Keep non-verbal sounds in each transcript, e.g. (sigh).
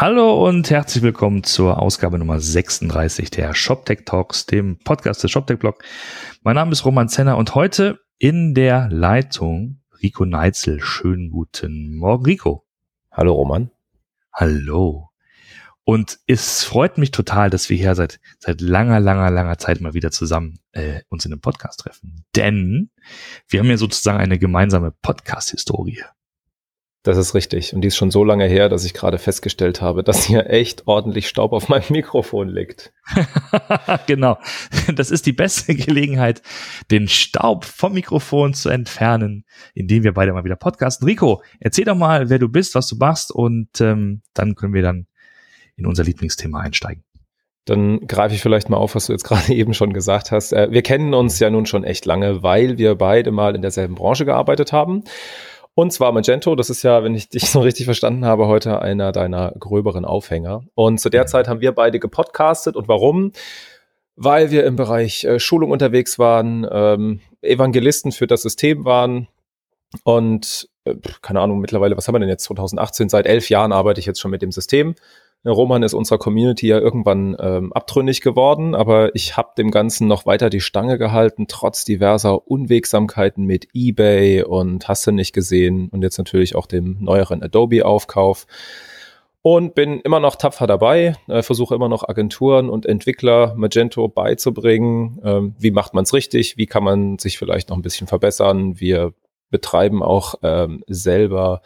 Hallo und herzlich willkommen zur Ausgabe Nummer 36 der ShopTech Talks, dem Podcast des ShopTech Blog. Mein Name ist Roman Zenner und heute in der Leitung Rico Neitzel. Schönen guten Morgen, Rico. Hallo, Roman. Hallo. Und es freut mich total, dass wir hier seit, seit langer, langer, langer Zeit mal wieder zusammen äh, uns in einem Podcast treffen. Denn wir haben ja sozusagen eine gemeinsame Podcast-Historie. Das ist richtig. Und die ist schon so lange her, dass ich gerade festgestellt habe, dass hier echt ordentlich Staub auf meinem (laughs) Mikrofon liegt. (laughs) genau. Das ist die beste Gelegenheit, den Staub vom Mikrofon zu entfernen, indem wir beide mal wieder podcasten. Rico, erzähl doch mal, wer du bist, was du machst und ähm, dann können wir dann in unser Lieblingsthema einsteigen. Dann greife ich vielleicht mal auf, was du jetzt (laughs) gerade eben schon gesagt hast. Äh, wir kennen uns ja nun schon echt lange, weil wir beide mal in derselben Branche gearbeitet haben. Und zwar Magento, das ist ja, wenn ich dich (laughs) so richtig verstanden habe, heute einer deiner gröberen Aufhänger. Und zu der Zeit haben wir beide gepodcastet. Und warum? Weil wir im Bereich äh, Schulung unterwegs waren, ähm, Evangelisten für das System waren und äh, keine Ahnung, mittlerweile, was haben wir denn jetzt 2018? Seit elf Jahren arbeite ich jetzt schon mit dem System. Roman ist unserer Community ja irgendwann ähm, abtrünnig geworden, aber ich habe dem Ganzen noch weiter die Stange gehalten, trotz diverser Unwegsamkeiten mit eBay und hast du nicht gesehen und jetzt natürlich auch dem neueren Adobe-Aufkauf. Und bin immer noch tapfer dabei, äh, versuche immer noch Agenturen und Entwickler Magento beizubringen. Ähm, wie macht man es richtig? Wie kann man sich vielleicht noch ein bisschen verbessern? Wir betreiben auch ähm, selber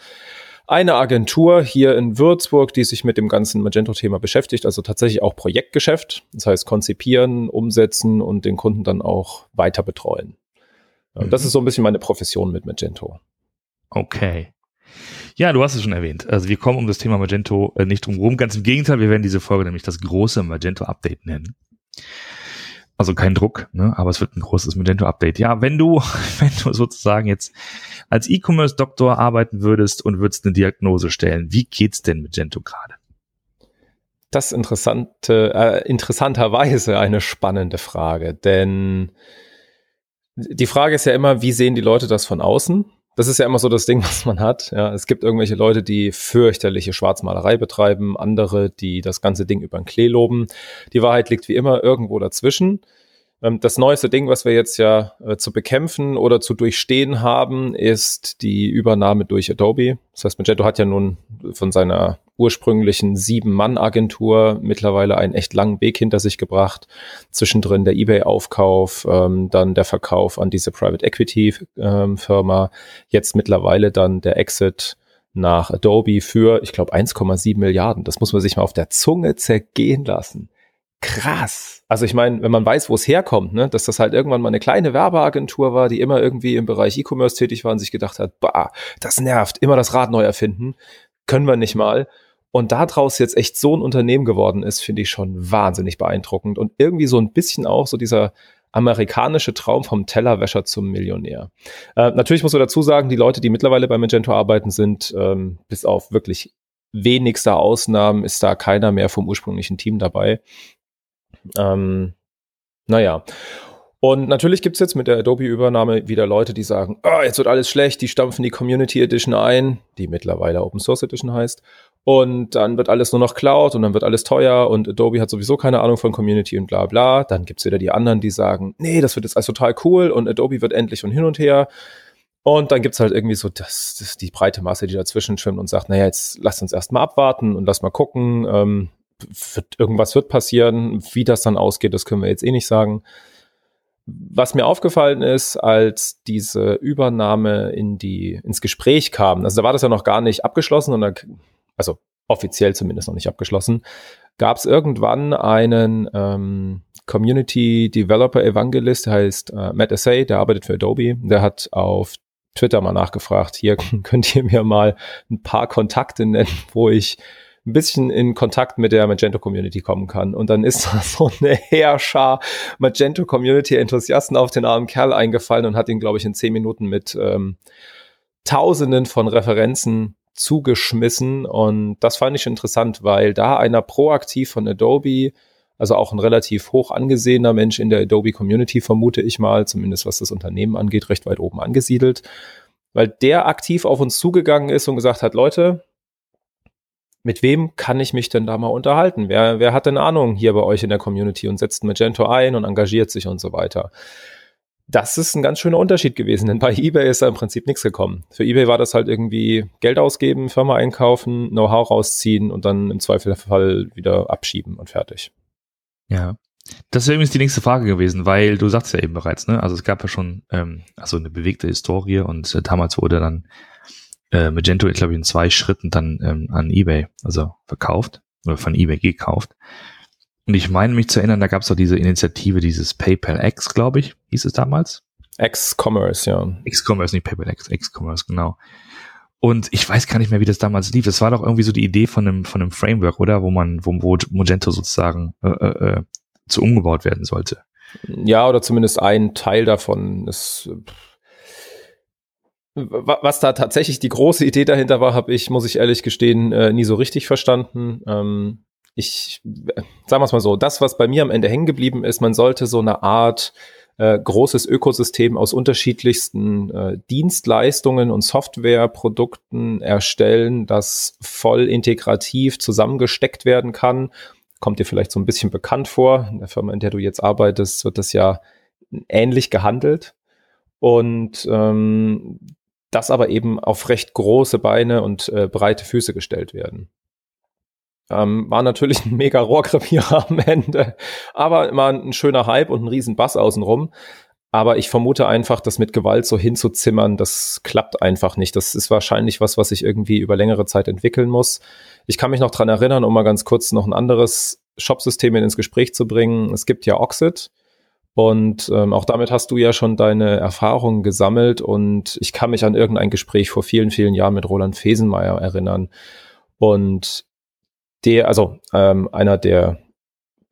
eine Agentur hier in Würzburg, die sich mit dem ganzen Magento-Thema beschäftigt, also tatsächlich auch Projektgeschäft, das heißt konzipieren, umsetzen und den Kunden dann auch weiter betreuen. Mhm. Das ist so ein bisschen meine Profession mit Magento. Okay. Ja, du hast es schon erwähnt. Also wir kommen um das Thema Magento äh, nicht drum herum. Ganz im Gegenteil, wir werden diese Folge nämlich das große Magento-Update nennen. Also kein Druck, ne? aber es wird ein großes Magento-Update. Ja, wenn du, (laughs) wenn du sozusagen jetzt als E-Commerce-Doktor arbeiten würdest und würdest eine Diagnose stellen, wie geht's denn Magento gerade? Das interessante, äh, interessanterweise eine spannende Frage, denn die Frage ist ja immer, wie sehen die Leute das von außen? Das ist ja immer so das Ding, (laughs) was man hat. Ja, es gibt irgendwelche Leute, die fürchterliche Schwarzmalerei betreiben, andere, die das ganze Ding über den Klee loben. Die Wahrheit liegt wie immer irgendwo dazwischen. Ähm, das neueste Ding, was wir jetzt ja äh, zu bekämpfen oder zu durchstehen haben, ist die Übernahme durch Adobe. Das heißt, Magento hat ja nun von seiner ursprünglichen Sieben-Mann-Agentur mittlerweile einen echt langen Weg hinter sich gebracht. Zwischendrin der eBay-Aufkauf, ähm, dann der Verkauf an diese Private Equity-Firma, ähm, jetzt mittlerweile dann der Exit nach Adobe für, ich glaube, 1,7 Milliarden. Das muss man sich mal auf der Zunge zergehen lassen krass. Also ich meine, wenn man weiß, wo es herkommt, ne, dass das halt irgendwann mal eine kleine Werbeagentur war, die immer irgendwie im Bereich E-Commerce tätig war und sich gedacht hat, bah, das nervt, immer das Rad neu erfinden, können wir nicht mal. Und daraus jetzt echt so ein Unternehmen geworden ist, finde ich schon wahnsinnig beeindruckend und irgendwie so ein bisschen auch so dieser amerikanische Traum vom Tellerwäscher zum Millionär. Äh, natürlich muss man dazu sagen, die Leute, die mittlerweile bei Magento arbeiten, sind ähm, bis auf wirklich wenigster Ausnahmen ist da keiner mehr vom ursprünglichen Team dabei. Ähm, naja. Und natürlich gibt's jetzt mit der Adobe-Übernahme wieder Leute, die sagen, oh, jetzt wird alles schlecht, die stampfen die Community Edition ein, die mittlerweile Open Source Edition heißt. Und dann wird alles nur noch Cloud und dann wird alles teuer und Adobe hat sowieso keine Ahnung von Community und bla bla. Dann gibt's wieder die anderen, die sagen, nee, das wird jetzt alles total cool und Adobe wird endlich und hin und her. Und dann gibt's halt irgendwie so das, das die breite Masse, die dazwischen schwimmt und sagt, naja, jetzt lasst uns erstmal abwarten und lass mal gucken. Ähm, wird, irgendwas wird passieren. Wie das dann ausgeht, das können wir jetzt eh nicht sagen. Was mir aufgefallen ist, als diese Übernahme in die, ins Gespräch kam, also da war das ja noch gar nicht abgeschlossen, sondern, also offiziell zumindest noch nicht abgeschlossen, gab es irgendwann einen ähm, Community Developer Evangelist, der heißt äh, Matt Assay, der arbeitet für Adobe, der hat auf Twitter mal nachgefragt, hier (laughs) könnt ihr mir mal ein paar Kontakte nennen, wo ich ein bisschen in Kontakt mit der Magento Community kommen kann. Und dann ist (laughs) da so eine Heerschar Magento Community Enthusiasten auf den armen Kerl eingefallen und hat ihn, glaube ich, in zehn Minuten mit ähm, Tausenden von Referenzen zugeschmissen. Und das fand ich interessant, weil da einer proaktiv von Adobe also auch ein relativ hoch angesehener Mensch in der Adobe Community, vermute ich mal, zumindest was das Unternehmen angeht, recht weit oben angesiedelt, weil der aktiv auf uns zugegangen ist und gesagt hat, Leute, mit wem kann ich mich denn da mal unterhalten? Wer, wer hat denn Ahnung hier bei euch in der Community und setzt Magento ein und engagiert sich und so weiter? Das ist ein ganz schöner Unterschied gewesen, denn bei eBay ist da im Prinzip nichts gekommen. Für eBay war das halt irgendwie Geld ausgeben, Firma einkaufen, Know-how rausziehen und dann im Zweifelsfall wieder abschieben und fertig. Ja. Das wäre übrigens die nächste Frage gewesen, weil du sagst ja eben bereits, ne? Also es gab ja schon ähm, also eine bewegte Historie und äh, damals wurde dann äh, Magento, ich glaube, in zwei Schritten dann ähm, an eBay, also verkauft oder von eBay gekauft. Und ich meine mich zu erinnern, da gab es doch diese Initiative, dieses PayPal X, glaube ich, hieß es damals. X-Commerce, ja. X-Commerce, nicht PayPal X, X-Commerce, genau. Und ich weiß gar nicht mehr, wie das damals lief. Das war doch irgendwie so die Idee von einem, von einem Framework, oder? Wo man, wo, wo Magento sozusagen äh, äh, äh zu umgebaut werden sollte. Ja, oder zumindest ein Teil davon. Das, was da tatsächlich die große Idee dahinter war, habe ich, muss ich ehrlich gestehen, äh, nie so richtig verstanden. Ähm, ich, sagen wir es mal so, das, was bei mir am Ende hängen geblieben ist, man sollte so eine Art äh, großes Ökosystem aus unterschiedlichsten äh, Dienstleistungen und Softwareprodukten erstellen, das voll integrativ zusammengesteckt werden kann. Kommt dir vielleicht so ein bisschen bekannt vor. In der Firma, in der du jetzt arbeitest, wird das ja ähnlich gehandelt. Und ähm, das aber eben auf recht große Beine und äh, breite Füße gestellt werden. Ähm, war natürlich ein mega Rohrkrepierer (laughs) am Ende, aber immer ein schöner Hype und ein riesen Bass außenrum. Aber ich vermute einfach, das mit Gewalt so hinzuzimmern, das klappt einfach nicht. Das ist wahrscheinlich was, was sich irgendwie über längere Zeit entwickeln muss. Ich kann mich noch dran erinnern, um mal ganz kurz noch ein anderes Shopsystem ins Gespräch zu bringen. Es gibt ja Oxid. Und ähm, auch damit hast du ja schon deine Erfahrungen gesammelt. Und ich kann mich an irgendein Gespräch vor vielen, vielen Jahren mit Roland Fesenmeier erinnern. Und der, also ähm, einer der,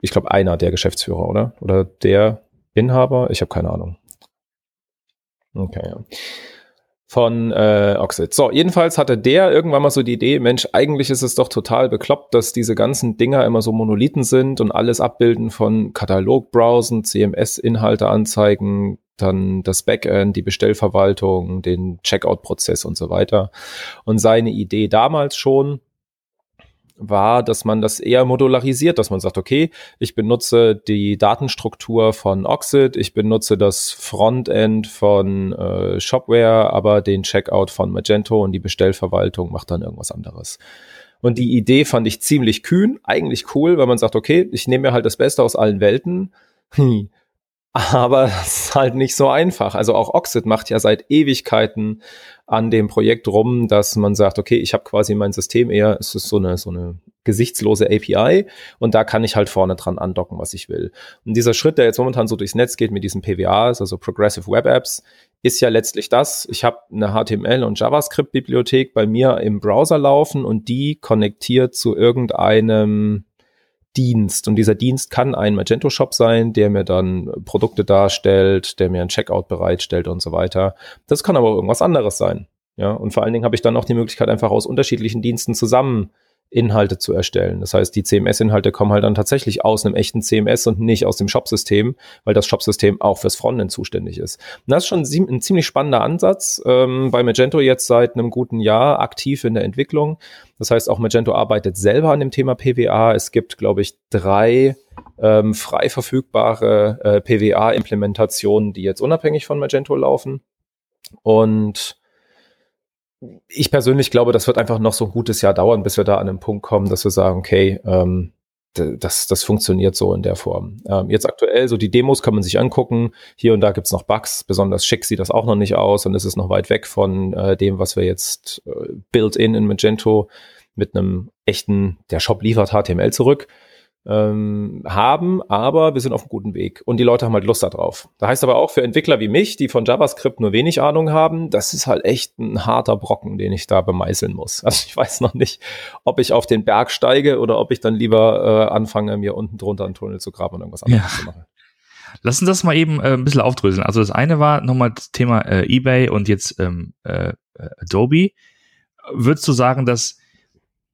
ich glaube, einer der Geschäftsführer, oder? Oder der Inhaber? Ich habe keine Ahnung. Okay, von äh, Oxid. So, jedenfalls hatte der irgendwann mal so die Idee, Mensch, eigentlich ist es doch total bekloppt, dass diese ganzen Dinger immer so Monolithen sind und alles abbilden von Katalogbrowsen, CMS-Inhalte anzeigen, dann das Backend, die Bestellverwaltung, den Checkout-Prozess und so weiter. Und seine Idee damals schon, war, dass man das eher modularisiert, dass man sagt, okay, ich benutze die Datenstruktur von Oxid, ich benutze das Frontend von äh, Shopware, aber den Checkout von Magento und die Bestellverwaltung macht dann irgendwas anderes. Und die Idee fand ich ziemlich kühn, eigentlich cool, weil man sagt, okay, ich nehme mir halt das Beste aus allen Welten. Hm. Aber (laughs) es ist halt nicht so einfach. Also auch Oxid macht ja seit Ewigkeiten an dem Projekt rum, dass man sagt, okay, ich habe quasi mein System eher, es ist so eine, so eine gesichtslose API und da kann ich halt vorne dran andocken, was ich will. Und dieser Schritt, der jetzt momentan so durchs Netz geht mit diesen PWAs, also Progressive Web Apps, ist ja letztlich das, ich habe eine HTML- und JavaScript-Bibliothek bei mir im Browser laufen und die konnektiert zu irgendeinem Dienst. Und dieser Dienst kann ein Magento-Shop sein, der mir dann Produkte darstellt, der mir ein Checkout bereitstellt und so weiter. Das kann aber irgendwas anderes sein. Ja, und vor allen Dingen habe ich dann auch die Möglichkeit, einfach aus unterschiedlichen Diensten zusammen Inhalte zu erstellen. Das heißt, die CMS-Inhalte kommen halt dann tatsächlich aus einem echten CMS und nicht aus dem Shop-System, weil das Shop-System auch fürs Frontend zuständig ist. Und das ist schon ein ziemlich spannender Ansatz. Ähm, bei Magento jetzt seit einem guten Jahr aktiv in der Entwicklung. Das heißt, auch Magento arbeitet selber an dem Thema PWA. Es gibt, glaube ich, drei ähm, frei verfügbare äh, PWA-Implementationen, die jetzt unabhängig von Magento laufen. Und ich persönlich glaube, das wird einfach noch so ein gutes Jahr dauern, bis wir da an den Punkt kommen, dass wir sagen, okay, ähm, das, das funktioniert so in der Form. Ähm, jetzt aktuell, so die Demos kann man sich angucken. Hier und da gibt's noch Bugs. Besonders schick sieht das auch noch nicht aus und es ist noch weit weg von äh, dem, was wir jetzt äh, built-in in Magento mit einem echten, der Shop liefert HTML zurück ähm, haben, aber wir sind auf einem guten Weg und die Leute haben halt Lust darauf. Da heißt aber auch für Entwickler wie mich, die von JavaScript nur wenig Ahnung haben, das ist halt echt ein harter Brocken, den ich da bemeißeln muss. Also ich weiß noch nicht, ob ich auf den Berg steige oder ob ich dann lieber äh, anfange, mir unten drunter einen Tunnel zu graben und irgendwas anderes ja. zu machen. Lass uns das mal eben äh, ein bisschen aufdröseln. Also das eine war nochmal das Thema äh, eBay und jetzt ähm, äh, Adobe. Würdest du sagen, dass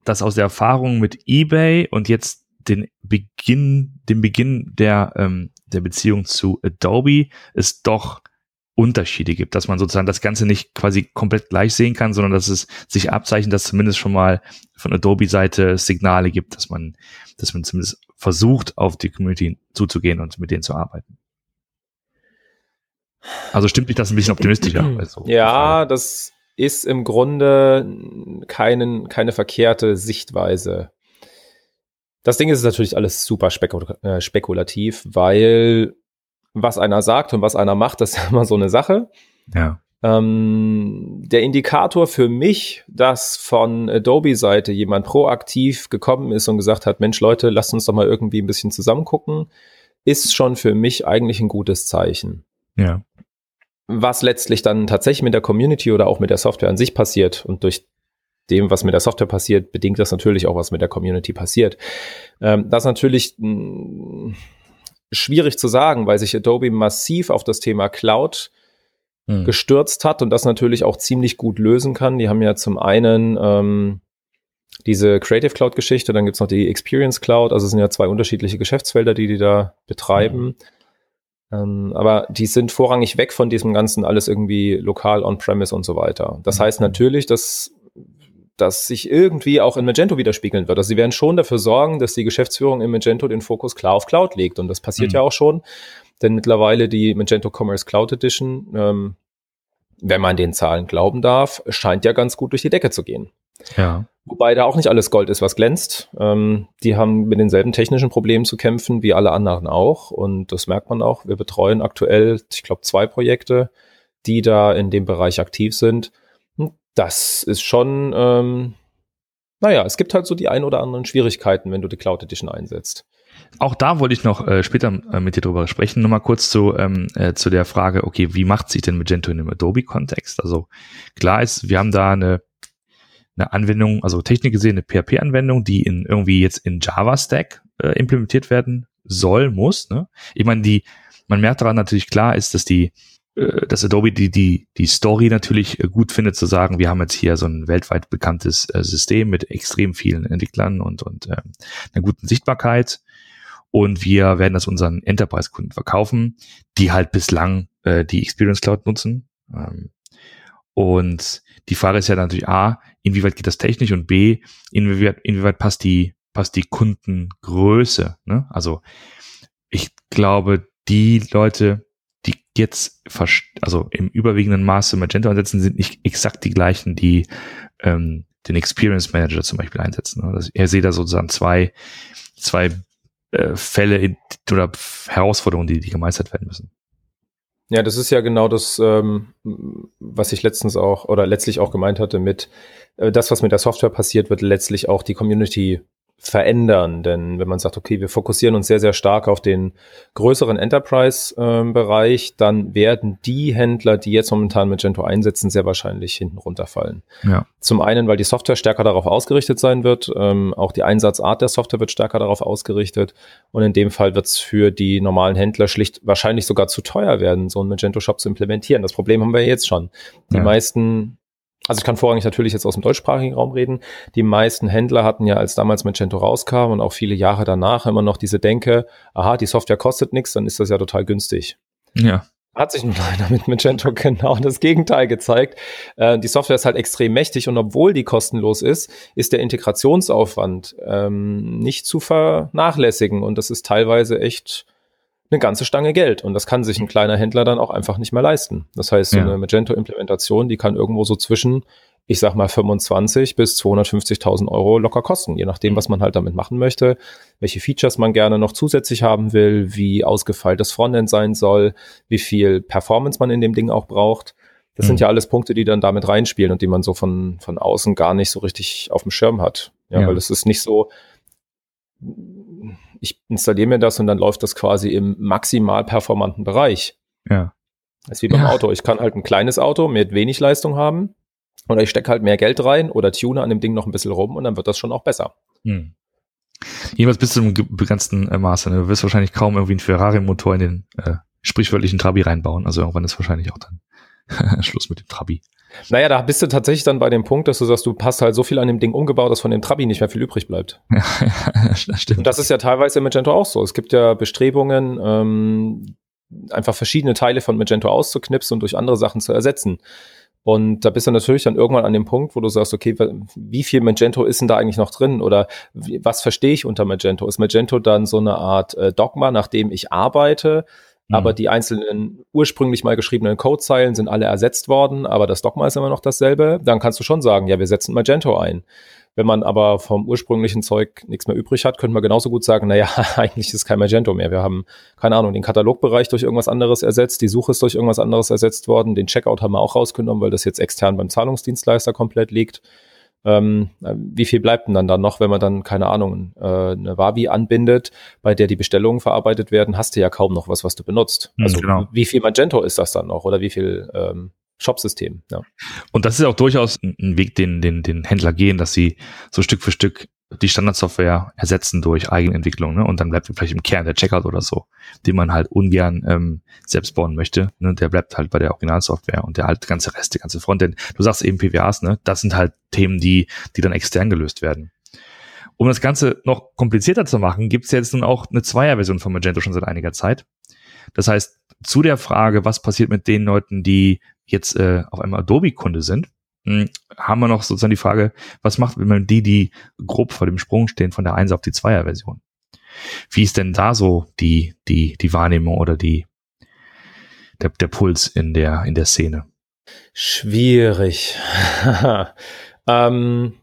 dass aus der Erfahrung mit eBay und jetzt den Beginn, den Beginn der, ähm, der Beziehung zu Adobe es doch Unterschiede gibt, dass man sozusagen das Ganze nicht quasi komplett gleich sehen kann, sondern dass es sich abzeichnet, dass zumindest schon mal von Adobe-Seite Signale gibt, dass man, dass man zumindest versucht, auf die Community zuzugehen und mit denen zu arbeiten. Also stimmt mich das ein bisschen optimistischer? Also, ja, das ist im Grunde keinen, keine verkehrte Sichtweise. Das Ding ist natürlich alles super spekul äh, spekulativ, weil was einer sagt und was einer macht, (laughs) das ist immer so eine Sache. Ja. Ähm, der Indikator für mich, dass von Adobe-Seite jemand proaktiv gekommen ist und gesagt hat, Mensch Leute, lasst uns doch mal irgendwie ein bisschen zusammen gucken, ist schon für mich eigentlich ein gutes Zeichen. Ja. Was letztlich dann tatsächlich mit der Community oder auch mit der Software an sich passiert und durch dem, was mit der Software passiert, bedingt das natürlich auch, was mit der Community passiert. Ähm, das natürlich mh, schwierig zu sagen, weil sich Adobe massiv auf das Thema Cloud hm. gestürzt hat und das natürlich auch ziemlich gut lösen kann. Die haben ja zum einen ähm, diese Creative Cloud Geschichte, dann gibt's noch die Experience Cloud, also es sind ja zwei unterschiedliche Geschäftsfelder, die die da betreiben. Hm. Ähm, aber die sind vorrangig weg von diesem ganzen alles irgendwie lokal on-premise und so weiter. Das hm. heißt natürlich, dass das sich irgendwie auch in Magento widerspiegeln wird. Also sie werden schon dafür sorgen, dass die Geschäftsführung in Magento den Fokus klar auf Cloud legt. Und das passiert mhm. ja auch schon, denn mittlerweile die Magento Commerce Cloud Edition, ähm, wenn man den Zahlen glauben darf, scheint ja ganz gut durch die Decke zu gehen. Ja. Wobei da auch nicht alles Gold ist, was glänzt. Ähm, die haben mit denselben technischen Problemen zu kämpfen wie alle anderen auch. Und das merkt man auch. Wir betreuen aktuell, ich glaube, zwei Projekte, die da in dem Bereich aktiv sind das ist schon, ähm, naja, es gibt halt so die ein oder anderen Schwierigkeiten, wenn du die Cloud Edition einsetzt. Auch da wollte ich noch äh, später äh, mit dir drüber sprechen. Nur mal kurz zu, ähm, äh, zu der Frage, okay, wie macht sich denn Magento in dem Adobe-Kontext? Also klar ist, wir haben da eine, eine Anwendung, also Technik gesehen, eine PHP-Anwendung, die in irgendwie jetzt in Java-Stack äh, implementiert werden soll, muss. Ne? Ich meine, die, man merkt daran natürlich klar ist, dass die dass Adobe die, die, die Story natürlich äh, gut findet, zu sagen, wir haben jetzt hier so ein weltweit bekanntes äh, System mit extrem vielen Entwicklern und, und äh, einer guten Sichtbarkeit. Und wir werden das unseren Enterprise-Kunden verkaufen, die halt bislang äh, die Experience Cloud nutzen. Ähm, und die Frage ist ja natürlich A, inwieweit geht das technisch und B, inwieweit, inwieweit passt die, passt die Kundengröße. Ne? Also ich glaube, die Leute, jetzt also im überwiegenden Maße Magento einsetzen, sind nicht exakt die gleichen, die ähm, den Experience Manager zum Beispiel einsetzen. Also er seht da sozusagen zwei, zwei äh, Fälle in, oder Herausforderungen, die, die gemeistert werden müssen. Ja, das ist ja genau das, ähm, was ich letztens auch oder letztlich auch gemeint hatte mit äh, das, was mit der Software passiert, wird letztlich auch die Community verändern. Denn wenn man sagt, okay, wir fokussieren uns sehr, sehr stark auf den größeren Enterprise-Bereich, dann werden die Händler, die jetzt momentan Magento einsetzen, sehr wahrscheinlich hinten runterfallen. Ja. Zum einen, weil die Software stärker darauf ausgerichtet sein wird, ähm, auch die Einsatzart der Software wird stärker darauf ausgerichtet und in dem Fall wird es für die normalen Händler schlicht wahrscheinlich sogar zu teuer werden, so einen Magento-Shop zu implementieren. Das Problem haben wir jetzt schon. Die ja. meisten also ich kann vorrangig natürlich jetzt aus dem deutschsprachigen Raum reden. Die meisten Händler hatten ja, als damals Magento rauskam und auch viele Jahre danach immer noch diese Denke, aha, die Software kostet nichts, dann ist das ja total günstig. Ja. Hat sich leider mit Magento (laughs) genau das Gegenteil gezeigt. Äh, die Software ist halt extrem mächtig und obwohl die kostenlos ist, ist der Integrationsaufwand ähm, nicht zu vernachlässigen und das ist teilweise echt eine ganze Stange Geld. Und das kann sich ein kleiner Händler dann auch einfach nicht mehr leisten. Das heißt, so ja. eine Magento-Implementation, die kann irgendwo so zwischen, ich sag mal, 25 bis 250.000 Euro locker kosten, je nachdem, was man halt damit machen möchte, welche Features man gerne noch zusätzlich haben will, wie ausgefeilt das Frontend sein soll, wie viel Performance man in dem Ding auch braucht. Das mhm. sind ja alles Punkte, die dann damit reinspielen und die man so von, von außen gar nicht so richtig auf dem Schirm hat. Ja, ja. weil es ist nicht so, ich installiere mir das und dann läuft das quasi im maximal performanten Bereich. Ja. Das ist wie beim ja. Auto. Ich kann halt ein kleines Auto mit wenig Leistung haben oder ich stecke halt mehr Geld rein oder tune an dem Ding noch ein bisschen rum und dann wird das schon auch besser. Hm. Jedenfalls bis zu einem begrenzten äh, Maße. Ne? Du wirst wahrscheinlich kaum irgendwie einen Ferrari-Motor in den äh, sprichwörtlichen Trabi reinbauen. Also irgendwann ist wahrscheinlich auch dann (laughs) Schluss mit dem Trabi. Naja, da bist du tatsächlich dann bei dem Punkt, dass du sagst, du hast halt so viel an dem Ding umgebaut, dass von dem Trabi nicht mehr viel übrig bleibt. (laughs) Ja, das stimmt. Und das ist ja teilweise im Magento auch so. Es gibt ja Bestrebungen, ähm, einfach verschiedene Teile von Magento auszuknipsen und durch andere Sachen zu ersetzen. Und da bist du natürlich dann irgendwann an dem Punkt, wo du sagst, okay, wie viel Magento ist denn da eigentlich noch drin? Oder was verstehe ich unter Magento? Ist Magento dann so eine Art äh, Dogma, nach dem ich arbeite? Mhm. Aber die einzelnen ursprünglich mal geschriebenen Codezeilen sind alle ersetzt worden, aber das Dogma ist immer noch dasselbe. Dann kannst du schon sagen, ja, wir setzen Magento ein. Wenn man aber vom ursprünglichen Zeug nichts mehr übrig hat, könnte man genauso gut sagen, naja, (laughs) eigentlich ist kein Magento mehr. Wir haben, keine Ahnung, den Katalogbereich durch irgendwas anderes ersetzt, die Suche ist durch irgendwas anderes ersetzt worden, den Checkout haben wir auch rausgenommen, weil das jetzt extern beim Zahlungsdienstleister komplett liegt. Ähm, wie viel bleibt denn dann da noch, wenn man dann, keine Ahnung, äh, eine Wavi anbindet, bei der die Bestellungen verarbeitet werden, hast du ja kaum noch was, was du benutzt. Mhm, also genau. wie viel Magento ist das dann noch oder wie viel ähm, Shopsystem. Ja. Und das ist auch durchaus ein Weg, den, den, den Händler gehen, dass sie so Stück für Stück die Standardsoftware ersetzen durch Eigenentwicklung, ne? Und dann bleibt vielleicht im Kern der Checkout oder so, den man halt ungern ähm, selbst bauen möchte. Ne? Der bleibt halt bei der Originalsoftware und der halt ganze Rest, der ganze Frontend. Du sagst eben PWAs, ne? Das sind halt Themen, die, die dann extern gelöst werden. Um das Ganze noch komplizierter zu machen, gibt es jetzt nun auch eine Zweier-Version von Magento schon seit einiger Zeit. Das heißt, zu der Frage, was passiert mit den Leuten, die jetzt äh, auf einmal Adobe-Kunde sind, haben wir noch sozusagen die Frage, was macht, wenn man die, die grob vor dem Sprung stehen, von der 1 auf die 2er Version? Wie ist denn da so die, die, die Wahrnehmung oder die, der, der Puls in der, in der Szene? Schwierig. (laughs) ähm,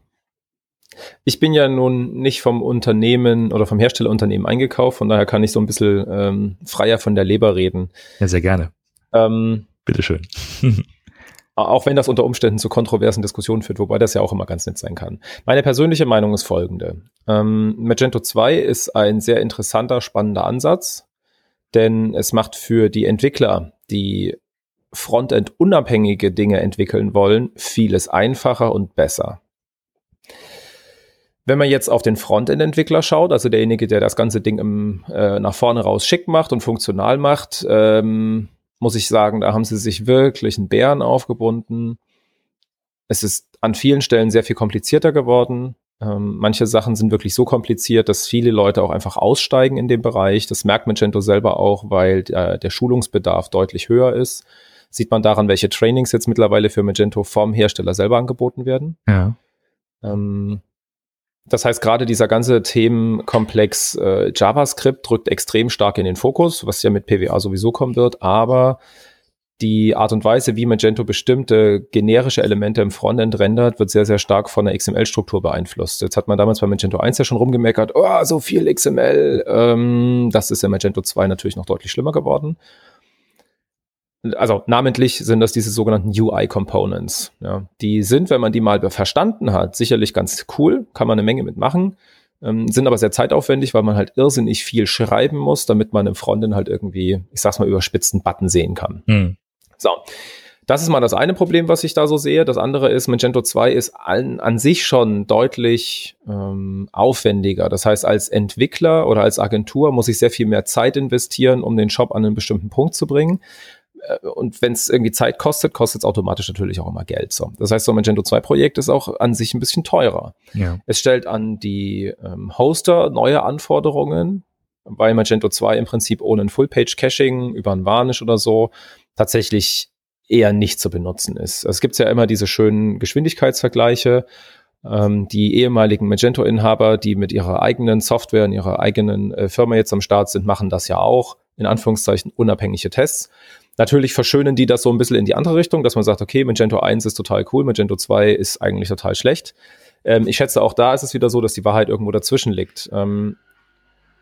ich bin ja nun nicht vom Unternehmen oder vom Herstellerunternehmen eingekauft, von daher kann ich so ein bisschen ähm, freier von der Leber reden. Ja, sehr gerne. Ähm, Bitteschön. (laughs) auch wenn das unter Umständen zu kontroversen Diskussionen führt, wobei das ja auch immer ganz nett sein kann. Meine persönliche Meinung ist folgende. Ähm, Magento 2 ist ein sehr interessanter, spannender Ansatz, denn es macht für die Entwickler, die Frontend unabhängige Dinge entwickeln wollen, vieles einfacher und besser. Wenn man jetzt auf den Frontend-Entwickler schaut, also derjenige, der das ganze Ding im, äh, nach vorne raus schick macht und funktional macht, ähm, muss ich sagen, da haben sie sich wirklich einen Bären aufgebunden. Es ist an vielen Stellen sehr viel komplizierter geworden. Ähm, manche Sachen sind wirklich so kompliziert, dass viele Leute auch einfach aussteigen in dem Bereich. Das merkt Magento selber auch, weil der, der Schulungsbedarf deutlich höher ist. Sieht man daran, welche Trainings jetzt mittlerweile für Magento vom Hersteller selber angeboten werden. Ja. Ähm, das heißt, gerade dieser ganze Themenkomplex äh, JavaScript drückt extrem stark in den Fokus, was ja mit PWA sowieso kommen wird, aber die Art und Weise, wie Magento bestimmte generische Elemente im Frontend rendert, wird sehr, sehr stark von der XML-Struktur beeinflusst. Jetzt hat man damals bei Magento 1 ja schon rumgemeckert, oh, so viel XML. Ähm, das ist in Magento 2 natürlich noch deutlich schlimmer geworden also namentlich sind das diese sogenannten UI-Components. Ja. Die sind, wenn man die mal verstanden hat, sicherlich ganz cool, kann man eine Menge mitmachen, ähm, sind aber sehr zeitaufwendig, weil man halt irrsinnig viel schreiben muss, damit man im Frontend halt irgendwie, ich sag's mal, überspitzten Button sehen kann. Hm. So. Das ist mal das eine Problem, was ich da so sehe. Das andere ist, Magento 2 ist an, an sich schon deutlich ähm, aufwendiger. Das heißt, als Entwickler oder als Agentur muss ich sehr viel mehr Zeit investieren, um den Shop an einen bestimmten Punkt zu bringen. Äh, und wenn es irgendwie Zeit kostet, kostet es automatisch natürlich auch immer Geld. So. Das heißt, so ein Magento 2 Projekt ist auch an sich ein bisschen teurer. Ja. Es stellt an die ähm, Hoster neue Anforderungen, weil Magento 2 im Prinzip ohne ein Full-Page-Caching über ein Varnish oder so tatsächlich eher nicht zu benutzen ist. Also es gibt ja immer diese schönen Geschwindigkeitsvergleiche. Ähm, die ehemaligen Magento-Inhaber, die mit ihrer eigenen Software in ihrer eigenen äh, Firma jetzt am Start sind, machen das ja auch, in Anführungszeichen, unabhängige Tests. Natürlich verschönen die das so ein bisschen in die andere Richtung, dass man sagt, okay, Magento 1 ist total cool, Magento 2 ist eigentlich total schlecht. Ähm, ich schätze, auch da ist es wieder so, dass die Wahrheit irgendwo dazwischen liegt. Ähm,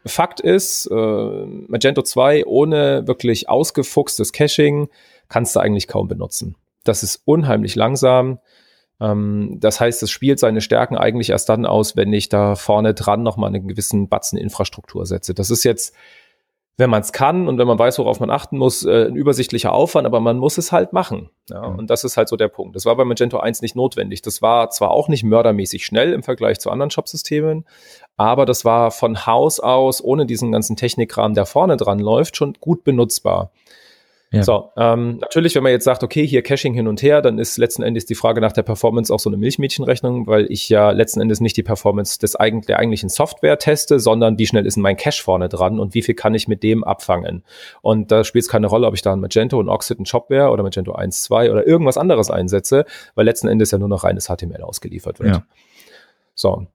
Fakt ist, äh, Magento 2 ohne wirklich ausgefuchstes Caching kannst du eigentlich kaum benutzen. Das ist unheimlich langsam. Ähm, das heißt, es spielt seine Stärken eigentlich erst dann aus, wenn ich da vorne dran nochmal einen gewissen Batzen Infrastruktur setze. Das ist jetzt wenn man es kann und wenn man weiß, worauf man achten muss, äh, ein übersichtlicher Aufwand, aber man muss es halt machen. Ja, mhm. Und das ist halt so der Punkt. Das war bei Magento 1 nicht notwendig. Das war zwar auch nicht mördermäßig schnell im Vergleich zu anderen Shop-Systemen, aber das war von Haus aus, ohne diesen ganzen Technikrahmen, der vorne dran läuft, schon gut benutzbar. Ja. So, ähm, natürlich, wenn man jetzt sagt, okay, hier Caching hin und her, dann ist letzten Endes die Frage nach der Performance auch so eine Milchmädchenrechnung, weil ich ja letzten Endes nicht die Performance des eigen, der eigentlichen Software teste, sondern wie schnell ist mein Cache vorne dran und wie viel kann ich mit dem abfangen. Und da spielt es keine Rolle, ob ich da ein Magento, ein Oxid, ein Shopware oder Magento 1, 2 oder irgendwas anderes einsetze, weil letzten Endes ja nur noch reines HTML ausgeliefert wird. Ja. So,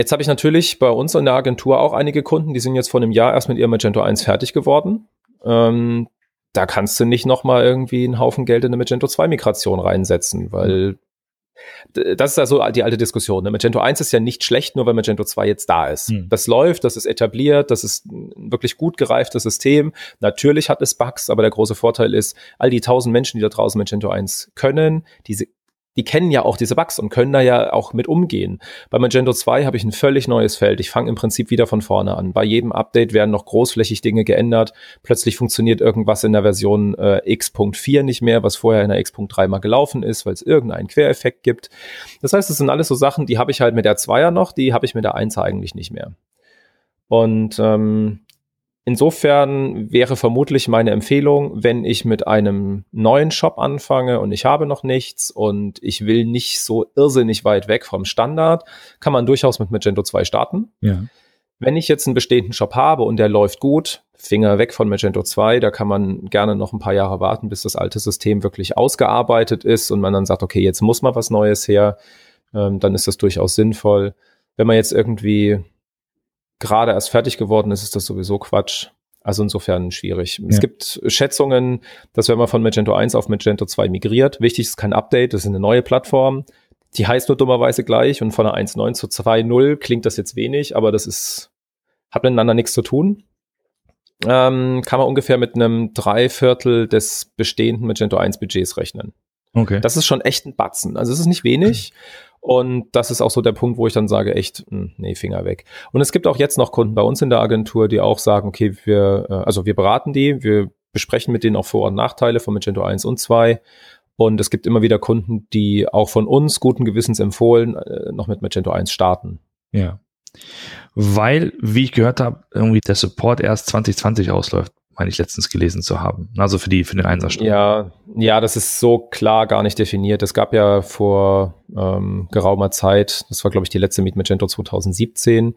Jetzt habe ich natürlich bei uns in der Agentur auch einige Kunden, die sind jetzt vor einem Jahr erst mit ihrem Magento 1 fertig geworden. Ähm, da kannst du nicht nochmal irgendwie einen Haufen Geld in eine Magento 2 Migration reinsetzen, weil das ist also die alte Diskussion. Ne? Magento 1 ist ja nicht schlecht, nur weil Magento 2 jetzt da ist. Hm. Das läuft, das ist etabliert, das ist ein wirklich gut gereiftes System. Natürlich hat es Bugs, aber der große Vorteil ist, all die tausend Menschen, die da draußen Magento 1 können, diese die kennen ja auch diese Bugs und können da ja auch mit umgehen. Bei Magento 2 habe ich ein völlig neues Feld. Ich fange im Prinzip wieder von vorne an. Bei jedem Update werden noch großflächig Dinge geändert. Plötzlich funktioniert irgendwas in der Version äh, X.4 nicht mehr, was vorher in der X.3 mal gelaufen ist, weil es irgendeinen Quereffekt gibt. Das heißt, das sind alles so Sachen, die habe ich halt mit der 2er noch, die habe ich mit der 1 eigentlich nicht mehr. Und ähm, Insofern wäre vermutlich meine Empfehlung, wenn ich mit einem neuen Shop anfange und ich habe noch nichts und ich will nicht so irrsinnig weit weg vom Standard, kann man durchaus mit Magento 2 starten. Ja. Wenn ich jetzt einen bestehenden Shop habe und der läuft gut, Finger weg von Magento 2, da kann man gerne noch ein paar Jahre warten, bis das alte System wirklich ausgearbeitet ist und man dann sagt, okay, jetzt muss mal was Neues her, ähm, dann ist das durchaus sinnvoll. Wenn man jetzt irgendwie gerade erst fertig geworden ist, ist das sowieso Quatsch. Also insofern schwierig. Ja. Es gibt Schätzungen, dass wenn man von Magento 1 auf Magento 2 migriert, wichtig ist kein Update, das ist eine neue Plattform. Die heißt nur dummerweise gleich und von einer 1.9 zu 2.0 klingt das jetzt wenig, aber das ist, hat miteinander nichts zu tun. Ähm, kann man ungefähr mit einem Dreiviertel des bestehenden Magento 1 Budgets rechnen. Okay. Das ist schon echt ein Batzen. Also es ist nicht wenig. (clears throat) Und das ist auch so der Punkt, wo ich dann sage, echt, hm, nee, Finger weg. Und es gibt auch jetzt noch Kunden bei uns in der Agentur, die auch sagen, okay, wir, äh, also wir beraten die, wir besprechen mit denen auch Vor- und Nachteile von Magento 1 und 2. Und es gibt immer wieder Kunden, die auch von uns guten Gewissens empfohlen, äh, noch mit Magento 1 starten. Ja. Weil, wie ich gehört habe, irgendwie der Support erst 2020 ausläuft meine ich letztens gelesen zu haben. Also für die, für den Einsatzstrom. Ja, ja, das ist so klar gar nicht definiert. Es gab ja vor ähm, geraumer Zeit, das war glaube ich die letzte Meet Magento 2017,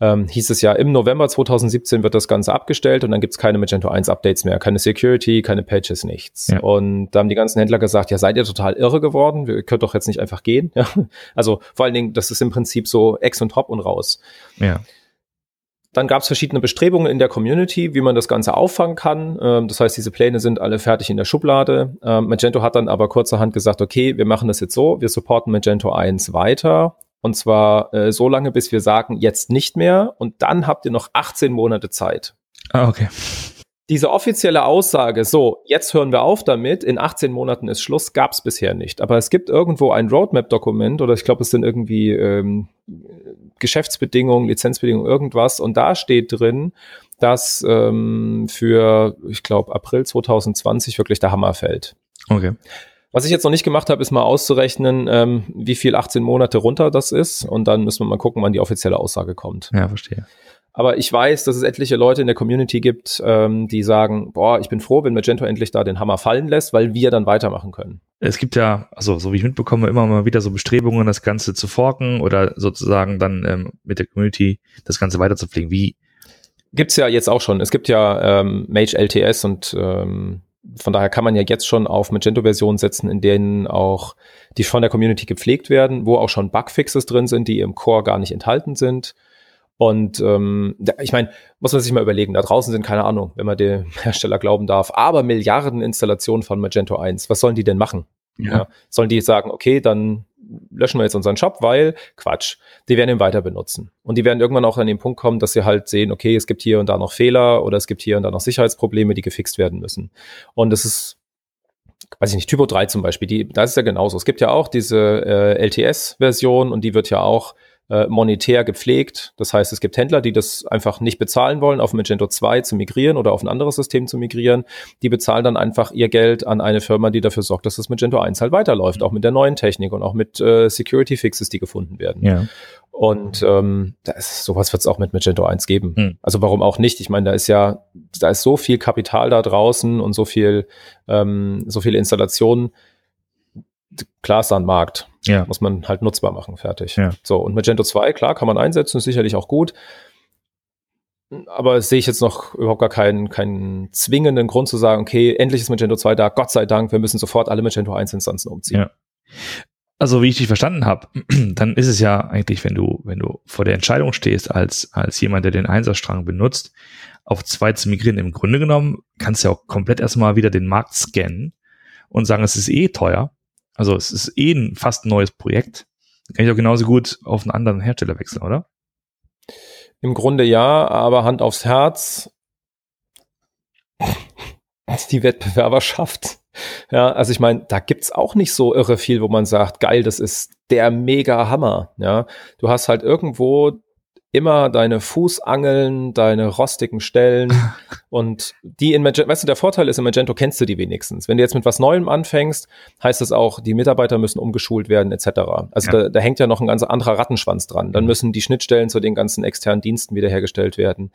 ähm, hieß es ja, im November 2017 wird das Ganze abgestellt und dann gibt es keine Magento 1 Updates mehr, keine Security, keine Patches, nichts. Ja. Und da haben die ganzen Händler gesagt, ja, seid ihr total irre geworden? Wir könnt doch jetzt nicht einfach gehen. (laughs) Ja? Also vor allen Dingen, das ist im Prinzip so Ex und Hop und raus. Ja. Dann gab es verschiedene Bestrebungen in der Community, wie man das Ganze auffangen kann. Ähm, das heißt, diese Pläne sind alle fertig in der Schublade. Ähm, Magento hat dann aber kurzerhand gesagt, okay, wir machen das jetzt so, wir supporten Magento 1 weiter. Und zwar äh, so lange, bis wir sagen, jetzt nicht mehr. Und dann habt ihr noch 18 Monate Zeit. Ah, okay diese offizielle Aussage, so, jetzt hören wir auf damit, in 18 Monaten ist Schluss, gab es bisher nicht. Aber es gibt irgendwo ein Roadmap-Dokument oder ich glaube, es sind irgendwie ähm, Geschäftsbedingungen, Lizenzbedingungen, irgendwas. Und da steht drin, dass ähm, für, ich glaube, April 2020 wirklich der Hammer fällt. Okay. Was ich jetzt noch nicht gemacht habe, ist mal auszurechnen, ähm, wie viel 18 Monate runter das ist. Und dann müssen wir mal gucken, wann die offizielle Aussage kommt. Ja, verstehe. Aber ich weiß, dass es etliche Leute in der Community gibt, ähm, die sagen, boah, ich bin froh, wenn Magento endlich da den Hammer fallen lässt, weil wir dann weitermachen können. Es gibt ja, also so wie ich mitbekomme, immer mal wieder so Bestrebungen, das Ganze zu forken oder sozusagen dann ähm, mit der Community das Ganze weiterzupflegen. Wie? Gibt's ja jetzt auch schon. Es gibt ja ähm, Mage LTS und ähm, von daher kann man ja jetzt schon auf Magento-Versionen setzen, in denen auch die von der Community gepflegt werden, wo auch schon Bugfixes drin sind, die im Core gar nicht enthalten sind. Und ähm, ich meine, muss man sich mal überlegen, da draußen sind keine Ahnung, wenn man dem (laughs) Hersteller glauben darf, aber Milliarden Installationen von Magento 1. Was sollen die denn machen? Ja. ja. Sollen die sagen, okay, dann löschen wir jetzt unseren Shop, weil Quatsch, die werden ihn weiter benutzen. Und die werden irgendwann auch an den Punkt kommen, dass sie halt sehen, okay, es gibt hier und da noch Fehler oder es gibt hier und da noch Sicherheitsprobleme, die gefixt werden müssen. Und das ist weiß ich nicht, Typo 3 zum Beispiel, die, da ist ja genauso. Es gibt ja auch diese äh, LTS-Version und die wird ja auch äh, monetär gepflegt. Das heißt, es gibt Händler, die das einfach nicht bezahlen wollen, auf Magento 2 zu migrieren oder auf ein anderes System zu migrieren. Die bezahlen dann einfach ihr Geld an eine Firma, die dafür sorgt, dass das Magento 1 halt weiterläuft, auch mit der neuen Technik und auch mit äh, Security Fixes, die gefunden werden. Ja. Und ähm, da ist, sowas wird es auch mit Magento 1 geben. Hm. Also warum auch nicht? Ich meine, da ist ja, da ist so viel Kapital da draußen und so viel, ähm, so viele Installationen. Klar ist da ein Markt. Ja. Muss man halt nutzbar machen, fertig. Ja. So, und Magento 2, klar, kann man einsetzen, ist sicherlich auch gut. Aber sehe ich jetzt noch überhaupt gar keinen, keinen zwingenden Grund zu sagen, okay, endlich ist Magento 2 da, Gott sei Dank, wir müssen sofort alle Magento 1 Instanzen umziehen. Ja. Also wie ich dich verstanden habe, (clears throat) dann ist es ja eigentlich, wenn du, wenn du vor der Entscheidung stehst, als, als jemand, der den Einserstrang benutzt, auf zwei zu migrieren, im Grunde genommen kannst du ja auch komplett erstmal wieder den Markt scannen und sagen, es ist eh teuer. Also es ist eh ein fast neues Projekt. Kann ich auch genauso gut auf einen anderen Hersteller wechseln, oder? Im Grunde ja, aber Hand aufs Herz. (laughs) Die Wettbewerberschaft. Ja, also ich meine, da gibt's auch nicht so irre viel, wo man sagt, geil, das ist der mega Hammer. Ja, du hast halt irgendwo immer deine Fußangeln, deine rostigen Stellen (laughs) und die in Magento, weißt du, der Vorteil ist, in Magento kennst du die wenigstens. Wenn du jetzt mit was Neuem anfängst, heißt das auch, die Mitarbeiter müssen umgeschult werden, etc. Also Ja. da, da hängt ja noch ein ganz anderer Rattenschwanz dran. Dann müssen die Schnittstellen zu den ganzen externen Diensten wiederhergestellt werden.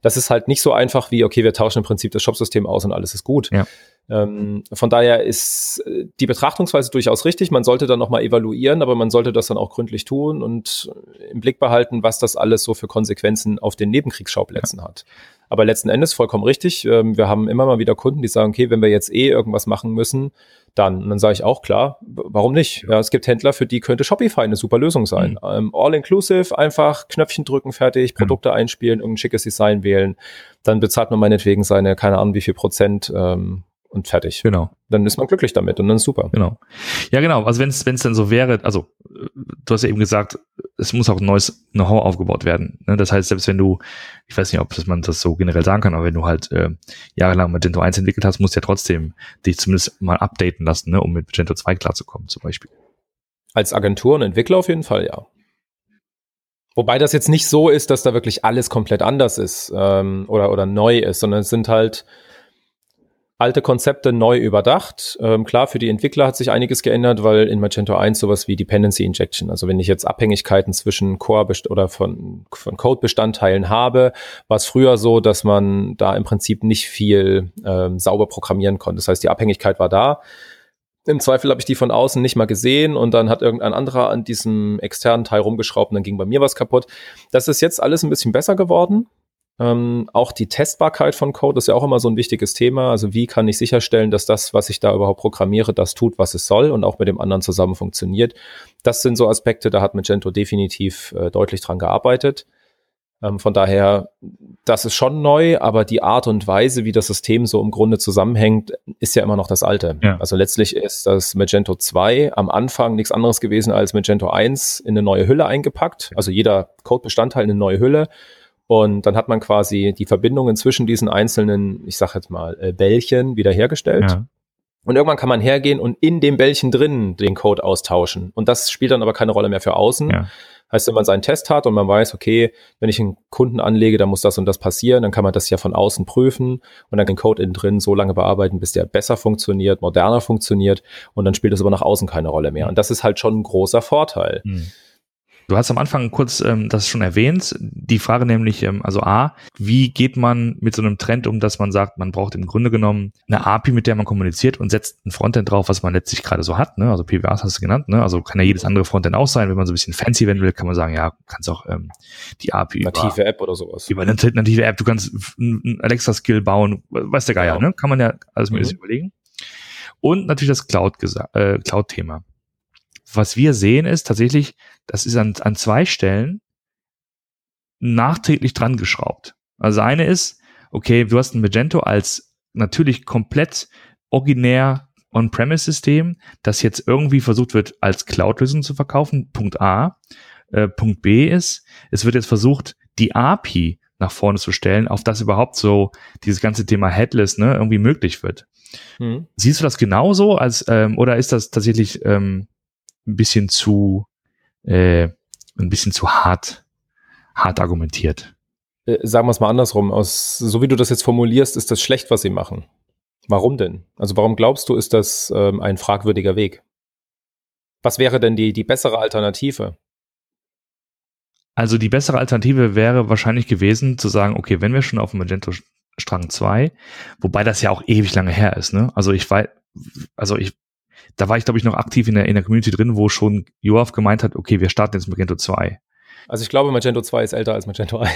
Das ist halt nicht so einfach wie, okay, wir tauschen im Prinzip das Shopsystem aus und alles ist gut. Ja. Ähm, von daher ist äh, die Betrachtungsweise durchaus richtig. Man sollte dann nochmal evaluieren, aber man sollte das dann auch gründlich tun und im Blick behalten, was das alles so für Konsequenzen auf den Nebenkriegsschauplätzen hat. Aber letzten Endes vollkommen richtig. Ähm, wir haben immer mal wieder Kunden, die sagen, okay, wenn wir jetzt eh irgendwas machen müssen, dann. Und dann sage ich auch, klar, warum nicht? Ja, es gibt Händler, für die könnte Shopify eine super Lösung sein. Ähm, All-inclusive, einfach Knöpfchen drücken, fertig, Produkte einspielen, irgendein schickes Design wählen. Dann bezahlt man meinetwegen seine, keine Ahnung, wie viel Prozent ähm, und fertig. Genau. Dann ist man glücklich damit und dann ist super. Genau. Ja, genau. Also wenn es wenn es dann so wäre, also du hast ja eben gesagt, es muss auch ein neues Know-how aufgebaut werden. Ne? Das heißt, selbst wenn du, ich weiß nicht, ob das man das so generell sagen kann, aber wenn du halt äh, jahrelang Magento 1 entwickelt hast, musst du ja trotzdem dich zumindest mal updaten lassen, ne? um mit Magento 2 klarzukommen, zum Beispiel. Als Agentur und Entwickler auf jeden Fall, ja. Wobei das jetzt nicht so ist, dass da wirklich alles komplett anders ist ähm, oder, oder neu ist, sondern es sind halt alte Konzepte neu überdacht. Ähm, klar, für die Entwickler hat sich einiges geändert, weil in Magento 1 sowas wie Dependency Injection, also wenn ich jetzt Abhängigkeiten zwischen Core oder von, von Code-Bestandteilen habe, war es früher so, dass man da im Prinzip nicht viel ähm, sauber programmieren konnte. Das heißt, die Abhängigkeit war da. Im Zweifel habe ich die von außen nicht mal gesehen und dann hat irgendein anderer an diesem externen Teil rumgeschraubt und dann ging bei mir was kaputt. Das ist jetzt alles ein bisschen besser geworden. Ähm, auch die Testbarkeit von Code ist ja auch immer so ein wichtiges Thema. Also wie kann ich sicherstellen, dass das, was ich da überhaupt programmiere, das tut, was es soll und auch mit dem anderen zusammen funktioniert. Das sind so Aspekte, da hat Magento definitiv äh, deutlich dran gearbeitet. Ähm, von daher, das ist schon neu, aber die Art und Weise, wie das System so im Grunde zusammenhängt, ist ja immer noch das alte. Ja. Also letztlich ist das Magento 2 am Anfang nichts anderes gewesen als Magento 1 in eine neue Hülle eingepackt. Also jeder Codebestandteil in eine neue Hülle. Und dann hat man quasi die Verbindungen zwischen diesen einzelnen, ich sag jetzt mal, äh, Bällchen wiederhergestellt. Ja. Und irgendwann kann man hergehen und in dem Bällchen drin den Code austauschen. Und das spielt dann aber keine Rolle mehr für außen. Ja. Heißt, wenn man seinen Test hat und man weiß, okay, wenn ich einen Kunden anlege, dann muss das und das passieren, dann kann man das ja von außen prüfen und dann den Code innen drin so lange bearbeiten, bis der besser funktioniert, moderner funktioniert und dann spielt das aber nach außen keine Rolle mehr. Und das ist halt schon ein großer Vorteil. Hm. Du hast am Anfang kurz ähm, das schon erwähnt. Die Frage nämlich, ähm, also A, wie geht man mit so einem Trend um, dass man sagt, man braucht im Grunde genommen eine API, mit der man kommuniziert und setzt ein Frontend drauf, was man letztlich gerade so hat. Ne? Also PWAs hast du genannt. Ne? Also kann ja jedes andere Frontend auch sein. Wenn man so ein bisschen fancy werden will, kann man sagen, ja, kannst auch ähm, die API über, Native App oder sowas. über eine native App, du kannst einen Alexa-Skill bauen, weiß der Geier, Genau. ne? Kann man ja alles Mhm. mögliche überlegen. Und natürlich das Cloud äh, Cloud-Thema. Was wir sehen ist tatsächlich, das ist an, an zwei Stellen nachträglich dran geschraubt. Also eine ist, okay, du hast ein Magento als natürlich komplett originär On-Premise-System, das jetzt irgendwie versucht wird, als Cloud-Lösung zu verkaufen. Punkt A. Äh, Punkt B ist, es wird jetzt versucht, die API nach vorne zu stellen, auf das überhaupt so dieses ganze Thema Headless ne, irgendwie möglich wird. Hm. Siehst du das genauso als ähm, oder ist das tatsächlich ähm, ein bisschen zu äh, ein bisschen zu hart hart argumentiert? Äh, sagen wir es mal andersrum. Aus, so wie du das jetzt formulierst, ist das schlecht, was sie machen. Warum denn? Also warum glaubst du, ist das ähm, ein fragwürdiger Weg? Was wäre denn die, die bessere Alternative? Also die bessere Alternative wäre wahrscheinlich gewesen zu sagen, okay, wenn wir schon auf dem Magento Strang 2, wobei das ja auch ewig lange her ist, ne? Also ich war, also ich, da war ich glaube ich noch aktiv in der, in der Community drin, wo schon Joaf gemeint hat, okay, wir starten jetzt Magento 2. Also ich glaube, Magento 2 ist älter als Magento 1.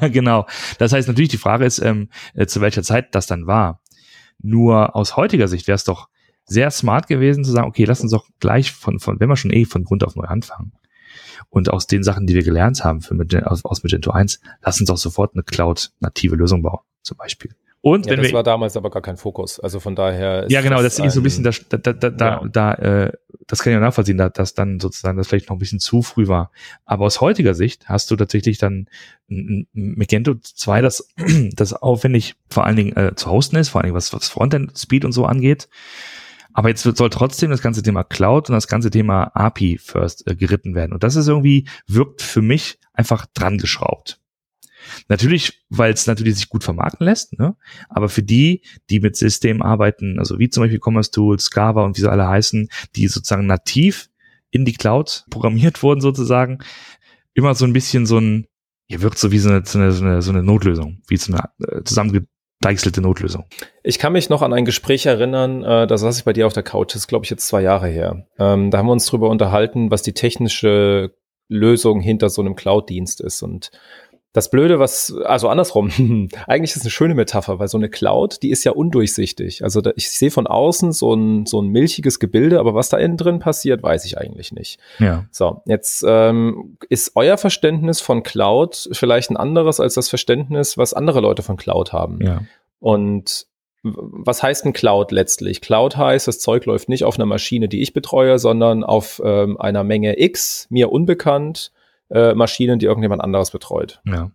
(laughs) genau. Das heißt natürlich, die Frage ist, ähm, äh, zu welcher Zeit das dann war. Nur aus heutiger Sicht wäre es doch sehr smart gewesen zu sagen, okay, lass uns doch gleich von, von, wenn wir schon eh von Grund auf neu anfangen. Und aus den Sachen, die wir gelernt haben für, aus, aus Magento 1, lass uns doch sofort eine Cloud-native Lösung bauen, zum Beispiel. Und ja, wenn das wir, war damals aber gar kein Fokus. Also von daher. ja, genau, das ist so ein bisschen, da, da, da, da, ja. da äh, das kann ich auch nachvollziehen, da, dass dann sozusagen das vielleicht noch ein bisschen zu früh war. Aber aus heutiger Sicht hast du tatsächlich dann ein, ein Magento 2, das, (clears throat) das aufwendig vor allen Dingen äh, zu hosten ist, vor allen Dingen was, was Frontend-Speed und so angeht. Aber jetzt soll trotzdem das ganze Thema Cloud und das ganze Thema API First äh, geritten werden. Und das ist irgendwie, wirkt für mich einfach dran geschraubt. Natürlich, weil es natürlich sich gut vermarkten lässt, ne? aber für die, die mit Systemen arbeiten, also wie zum Beispiel Commerce Tools, Scava und wie sie alle heißen, die sozusagen nativ in die Cloud programmiert wurden sozusagen, immer so ein bisschen so ein, hier wirkt so wie so eine, so eine, so eine Notlösung, wie so eine äh, zusammengedeichselte Notlösung. Ich kann mich noch an ein Gespräch erinnern, äh, da saß ich bei dir auf der Couch, das ist glaube ich jetzt zwei Jahre her. Ähm, da haben wir uns drüber unterhalten, was die technische Lösung hinter so einem Cloud-Dienst ist und das Blöde, was, also andersrum, (laughs) eigentlich ist es eine schöne Metapher, weil so eine Cloud, die ist ja undurchsichtig. Also da, ich sehe von außen so ein, so ein milchiges Gebilde, aber was da innen drin passiert, weiß ich eigentlich nicht. Ja. So, jetzt ähm, ist euer Verständnis von Cloud vielleicht ein anderes als das Verständnis, was andere Leute von Cloud haben. Ja. Und was heißt ein Cloud letztlich? Cloud heißt, das Zeug läuft nicht auf einer Maschine, die ich betreue, sondern auf ähm, einer Menge X, mir unbekannt, äh, Maschinen, die irgendjemand anderes betreut. Ja.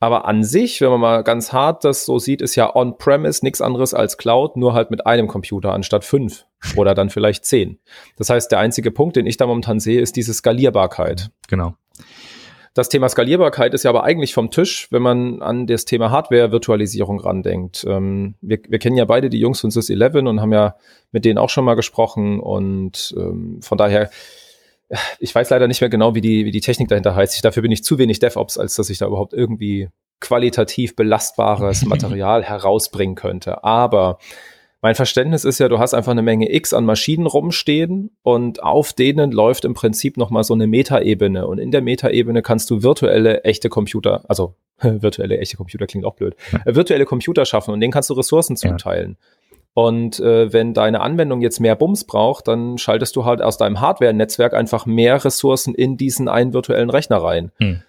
Aber an sich, wenn man mal ganz hart das so sieht, ist ja On-Premise nichts anderes als Cloud, nur halt mit einem Computer anstatt fünf (laughs) oder dann vielleicht zehn. Das heißt, der einzige Punkt, den ich da momentan sehe, ist diese Skalierbarkeit. Genau. Das Thema Skalierbarkeit ist ja aber eigentlich vom Tisch, wenn man an das Thema Hardware-Virtualisierung randenkt. Ähm, wir, wir, kennen ja beide die Jungs von Sys11 und haben ja mit denen auch schon mal gesprochen und ähm, von daher ich weiß leider nicht mehr genau, wie die, wie die Technik dahinter heißt. Ich, dafür bin ich zu wenig DevOps, als dass ich da überhaupt irgendwie qualitativ belastbares (laughs) Material herausbringen könnte. Aber mein Verständnis ist ja, du hast einfach eine Menge X an Maschinen rumstehen und auf denen läuft im Prinzip nochmal so eine Metaebene. Und in der Metaebene kannst du virtuelle, echte Computer, also (laughs) virtuelle, echte Computer klingt auch blöd, äh, virtuelle Computer schaffen und denen kannst du Ressourcen zuteilen. Ja. Und äh, wenn deine Anwendung jetzt mehr Bums braucht, dann schaltest du halt aus deinem Hardware-Netzwerk einfach mehr Ressourcen in diesen einen virtuellen Rechner rein. Hm.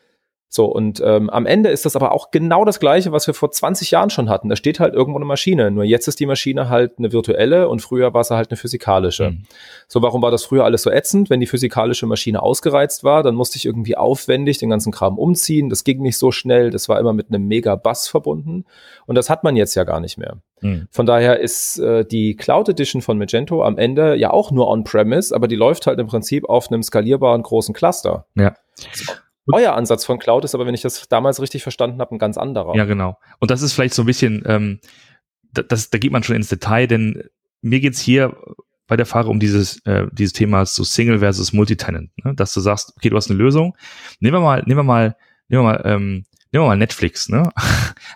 So, und ähm, am Ende ist das aber auch genau das Gleiche, was wir vor 20 Jahren schon hatten. Da steht halt irgendwo eine Maschine. Nur jetzt ist die Maschine halt eine virtuelle und früher war sie halt eine physikalische. Mhm. So, warum war das früher alles so ätzend? Wenn die physikalische Maschine ausgereizt war, dann musste ich irgendwie aufwendig den ganzen Kram umziehen. Das ging nicht so schnell. Das war immer mit einem mega Bass verbunden. Und das hat man jetzt ja gar nicht mehr. Mhm. Von daher ist äh, die Cloud Edition von Magento am Ende ja auch nur on-premise, aber die läuft halt im Prinzip auf einem skalierbaren großen Cluster. Ja. So. Euer Ansatz von Cloud ist aber, wenn ich das damals richtig verstanden habe, ein ganz anderer. Ja, genau. Und das ist vielleicht so ein bisschen, ähm, das, da geht man schon ins Detail, denn mir geht's hier bei der Frage um dieses, äh, dieses Thema so Single versus Multitenant, ne? dass du sagst, okay, du hast eine Lösung. Nehmen wir mal, nehmen wir mal, nehmen wir mal ähm, nehmen wir mal Netflix, ne? (laughs)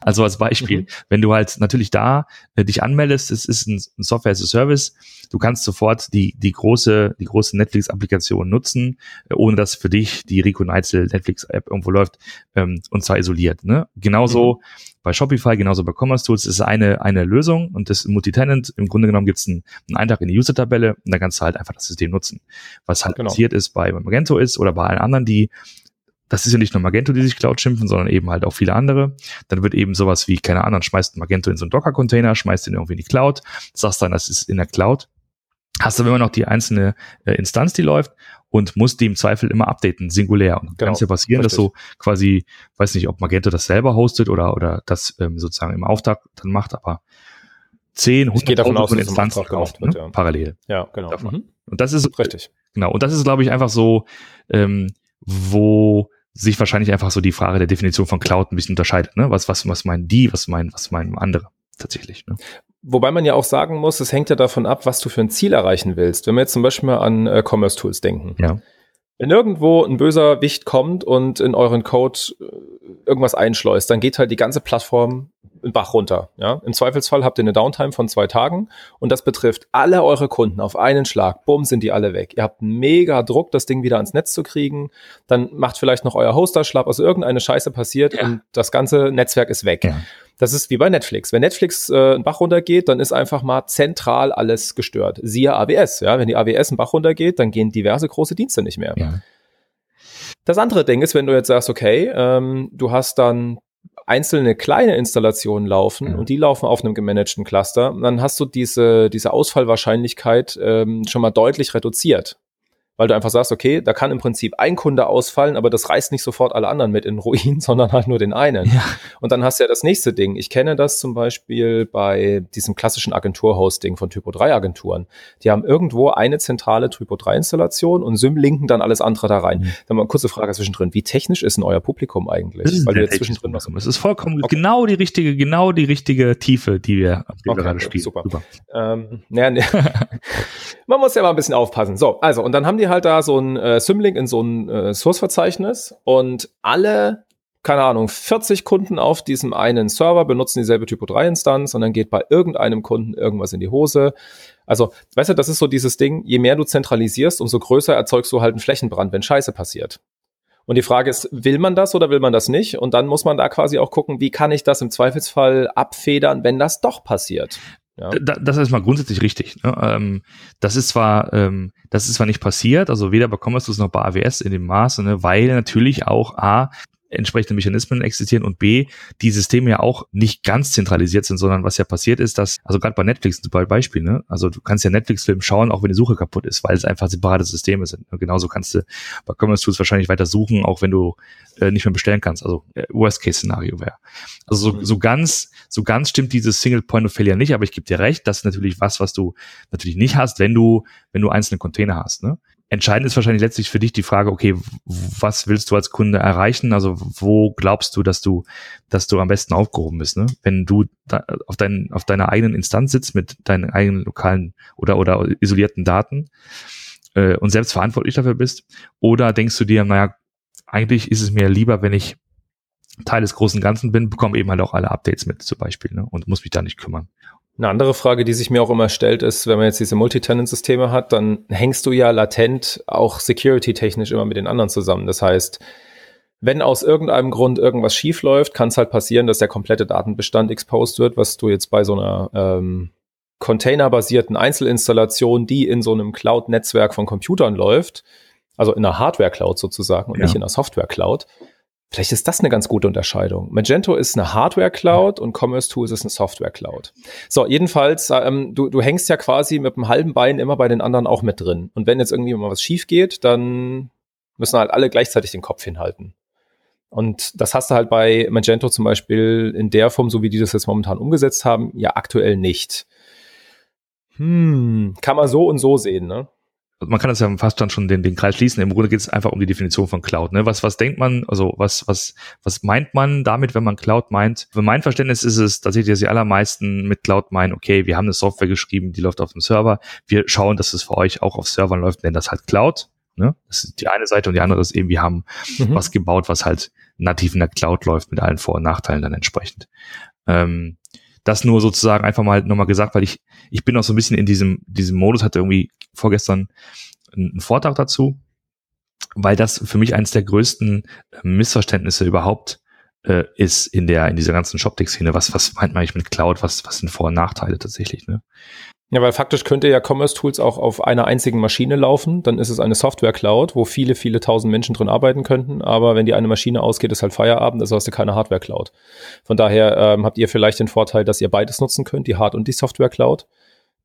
Also als Beispiel, mhm. wenn du halt natürlich da äh, dich anmeldest, es ist ein, Software as a Service, du kannst sofort die, die große, die große Netflix-Applikation nutzen, äh, ohne dass für dich die Rico Neitzel Netflix-App irgendwo läuft, ähm, und zwar isoliert, ne? Genauso mhm. bei Shopify, genauso bei Commerce Tools ist eine, eine Lösung und das Multitenant, im Grunde genommen gibt es einen, einen Eintrag in die User-Tabelle und dann kannst du halt einfach das System nutzen. Was halt genau. passiert ist bei Magento ist oder bei allen anderen, die das ist ja nicht nur Magento, die sich Cloud schimpfen, sondern eben halt auch viele andere. Dann wird eben sowas wie, keine Ahnung, schmeißt Magento in so einen Docker-Container, schmeißt den irgendwie in die Cloud, sagst dann, das ist in der Cloud. Hast aber immer noch die einzelne äh, Instanz, die läuft und musst die im Zweifel immer updaten, singulär. Und genau, kann es ja passieren, richtig. dass so quasi, weiß nicht, ob Magento das selber hostet oder, oder das ähm, sozusagen im Auftrag dann macht, aber 10, 100 davon aus, Instanzen kauft, ne? ja. parallel. Ja, genau. Mhm. Und das ist richtig. Genau. Und das ist, glaube ich, einfach so, ähm, wo sich wahrscheinlich einfach so die Frage der Definition von Cloud ein bisschen unterscheidet. Ne? Was, was, was meinen die, was meinen, was meinen andere tatsächlich. Ne? Wobei man ja auch sagen muss, es hängt ja davon ab, was du für ein Ziel erreichen willst. Wenn wir jetzt zum Beispiel mal an äh, Commerce Tools denken. Ja. Wenn irgendwo ein böser Wicht kommt und in euren Code äh, irgendwas einschleust, dann geht halt die ganze Plattform einen Bach runter. Ja? Im Zweifelsfall habt ihr eine Downtime von zwei Tagen und das betrifft alle eure Kunden auf einen Schlag. Bumm, sind die alle weg. Ihr habt mega Druck, das Ding wieder ans Netz zu kriegen. Dann macht vielleicht noch euer Hoster schlapp. Also irgendeine Scheiße passiert ja. und das ganze Netzwerk ist weg. Ja. Das ist wie bei Netflix. Wenn Netflix äh, einen Bach runtergeht, dann ist einfach mal zentral alles gestört. Siehe AWS. Ja? Wenn die AWS einen Bach runtergeht, dann gehen diverse große Dienste nicht mehr. Ja. Das andere Ding ist, wenn du jetzt sagst, okay, ähm, du hast dann einzelne kleine Installationen laufen ja. und die laufen auf einem gemanagten Cluster, dann hast du diese, diese Ausfallwahrscheinlichkeit ähm, schon mal deutlich reduziert weil du einfach sagst, okay, da kann im Prinzip ein Kunde ausfallen, aber das reißt nicht sofort alle anderen mit in Ruin, (laughs) sondern halt nur den einen. Ja. Und dann hast du ja das nächste Ding. Ich kenne das zum Beispiel bei diesem klassischen Agenturhosting von Typo 3 Agenturen. Die haben irgendwo eine zentrale Typo 3 Installation und symlinken dann alles andere da rein. Mhm. Dann mal eine kurze Frage zwischendrin. Wie technisch ist denn euer Publikum eigentlich? Das ist weil wir zwischendrin was Es ist vollkommen okay. genau die richtige, genau die richtige Tiefe, die wir, die okay, gerade spielen. Super. super. Ähm, naja, ne. (laughs) Man muss ja mal ein bisschen aufpassen. So, also, und dann haben die halt da so ein äh, Symlink in so ein äh, Source-Verzeichnis und alle, keine Ahnung, 40 Kunden auf diesem einen Server benutzen dieselbe Typo 3-Instanz und dann geht bei irgendeinem Kunden irgendwas in die Hose. Also, weißt du, das ist so dieses Ding, je mehr du zentralisierst, umso größer erzeugst du halt einen Flächenbrand, wenn Scheiße passiert. Und die Frage ist, will man das oder will man das nicht? Und dann muss man da quasi auch gucken, wie kann ich das im Zweifelsfall abfedern, wenn das doch passiert. Ja. das ist mal grundsätzlich richtig. Ne? Ähm, das ist zwar, ähm, das ist zwar nicht passiert, also weder bei Commerce noch bei AWS in dem Maße, ne, weil natürlich auch A, entsprechende Mechanismen existieren und B, die Systeme ja auch nicht ganz zentralisiert sind, sondern was ja passiert ist, dass, also gerade bei Netflix zum Beispiel, ne, also du kannst ja Netflix-Film schauen, auch wenn die Suche kaputt ist, weil es einfach separate Systeme sind. Und genauso kannst du bei Commerce Tools wahrscheinlich weiter suchen, auch wenn du äh, nicht mehr bestellen kannst. Also äh, Worst-Case-Szenario wäre. Also so, so ganz, so ganz stimmt dieses Single Point of Failure nicht, aber ich gebe dir recht, das ist natürlich was, was du natürlich nicht hast, wenn du, wenn du einzelne Container hast. Ne? Entscheidend ist wahrscheinlich letztlich für dich die Frage, okay, was willst du als Kunde erreichen? Also wo glaubst du, dass du, dass du am besten aufgehoben bist? Ne? Wenn du auf, dein, auf deiner eigenen Instanz sitzt mit deinen eigenen lokalen oder, oder isolierten Daten äh, und selbst verantwortlich dafür bist, oder denkst du dir, naja, eigentlich ist es mir lieber, wenn ich Teil des großen Ganzen bin, bekomme eben halt auch alle Updates mit zum Beispiel ne? und muss mich da nicht kümmern. Eine andere Frage, die sich mir auch immer stellt, ist, wenn man jetzt diese Multitenant-Systeme hat, dann hängst du ja latent auch security-technisch immer mit den anderen zusammen. Das heißt, wenn aus irgendeinem Grund irgendwas schief läuft, kann es halt passieren, dass der komplette Datenbestand exposed wird, was du jetzt bei so einer ähm, containerbasierten Einzelinstallation, die in so einem Cloud-Netzwerk von Computern läuft, also in einer Hardware-Cloud sozusagen und ja. nicht in einer Software-Cloud, Vielleicht ist das eine ganz gute Unterscheidung. Magento ist eine Hardware-Cloud und Commerce Tools ist eine Software-Cloud. So, jedenfalls, ähm, du, du hängst ja quasi mit einem halben Bein immer bei den anderen auch mit drin. Und wenn jetzt irgendwie mal was schief geht, dann müssen halt alle gleichzeitig den Kopf hinhalten. Und das hast du halt bei Magento zum Beispiel in der Form, so wie die das jetzt momentan umgesetzt haben, ja aktuell nicht. Hm, kann man so und so sehen, ne? Man kann das ja fast dann schon den, den Kreis schließen. Im Grunde geht es einfach um die Definition von Cloud. Ne? Was, was denkt man, also was, was, was meint man damit, wenn man Cloud meint? Für mein Verständnis ist es tatsächlich, dass die allermeisten mit Cloud meinen, okay, wir haben eine Software geschrieben, die läuft auf dem Server. Wir schauen, dass es für euch auch auf Servern läuft, nennen das halt Cloud. Ne? Das ist die eine Seite und die andere ist eben, wir haben mhm. was gebaut, was halt nativ in der Cloud läuft mit allen Vor- und Nachteilen dann entsprechend. Ähm, das nur sozusagen einfach mal nochmal gesagt, weil ich, ich bin auch so ein bisschen in diesem, diesem Modus, hatte irgendwie vorgestern einen Vortrag dazu, weil das für mich eines der größten äh, Missverständnisse überhaupt äh, ist in der, in dieser ganzen Shoptech-Szene. Was, was meint man eigentlich mit Cloud? Was, was sind Vor- und Nachteile tatsächlich, ne? Ja, weil faktisch könnte ja Commerce Tools auch auf einer einzigen Maschine laufen. Dann ist es eine Software Cloud, wo viele, viele tausend Menschen drin arbeiten könnten. Aber wenn die eine Maschine ausgeht, ist halt Feierabend, also hast du keine Hardware Cloud. Von daher ähm, habt ihr vielleicht den Vorteil, dass ihr beides nutzen könnt, die Hard- und die Software Cloud.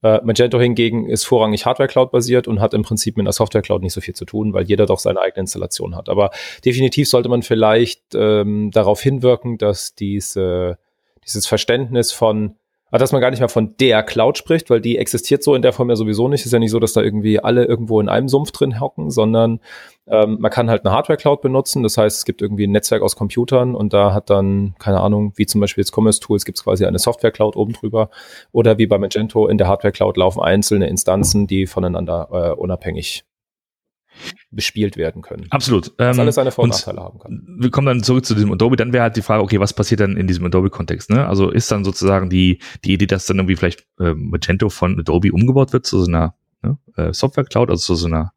Äh, Magento hingegen ist vorrangig Hardware Cloud basiert und hat im Prinzip mit einer Software Cloud nicht so viel zu tun, weil jeder doch seine eigene Installation hat. Aber definitiv sollte man vielleicht ähm, darauf hinwirken, dass diese, dieses Verständnis von aber dass man gar nicht mehr von der Cloud spricht, weil die existiert so in der Form ja sowieso nicht. ist ja nicht so, dass da irgendwie alle irgendwo in einem Sumpf drin hocken, sondern ähm, man kann halt eine Hardware-Cloud benutzen. Das heißt, es gibt irgendwie ein Netzwerk aus Computern und da hat dann, keine Ahnung, wie zum Beispiel jetzt Commerce Tools, gibt es quasi eine Software-Cloud oben drüber. Oder wie bei Magento in der Hardware-Cloud laufen einzelne Instanzen, die voneinander äh, unabhängig bespielt werden können. Absolut. Was Ähm, alles seine Vor- und Nachteile haben kann. wir kommen dann zurück zu diesem Adobe, dann wäre halt die Frage, okay, was passiert dann in diesem Adobe-Kontext? Ne? Also ist dann sozusagen die, die Idee, dass dann irgendwie vielleicht äh, Magento von Adobe umgebaut wird zu so einer ne, äh, Software-Cloud, also zu so einer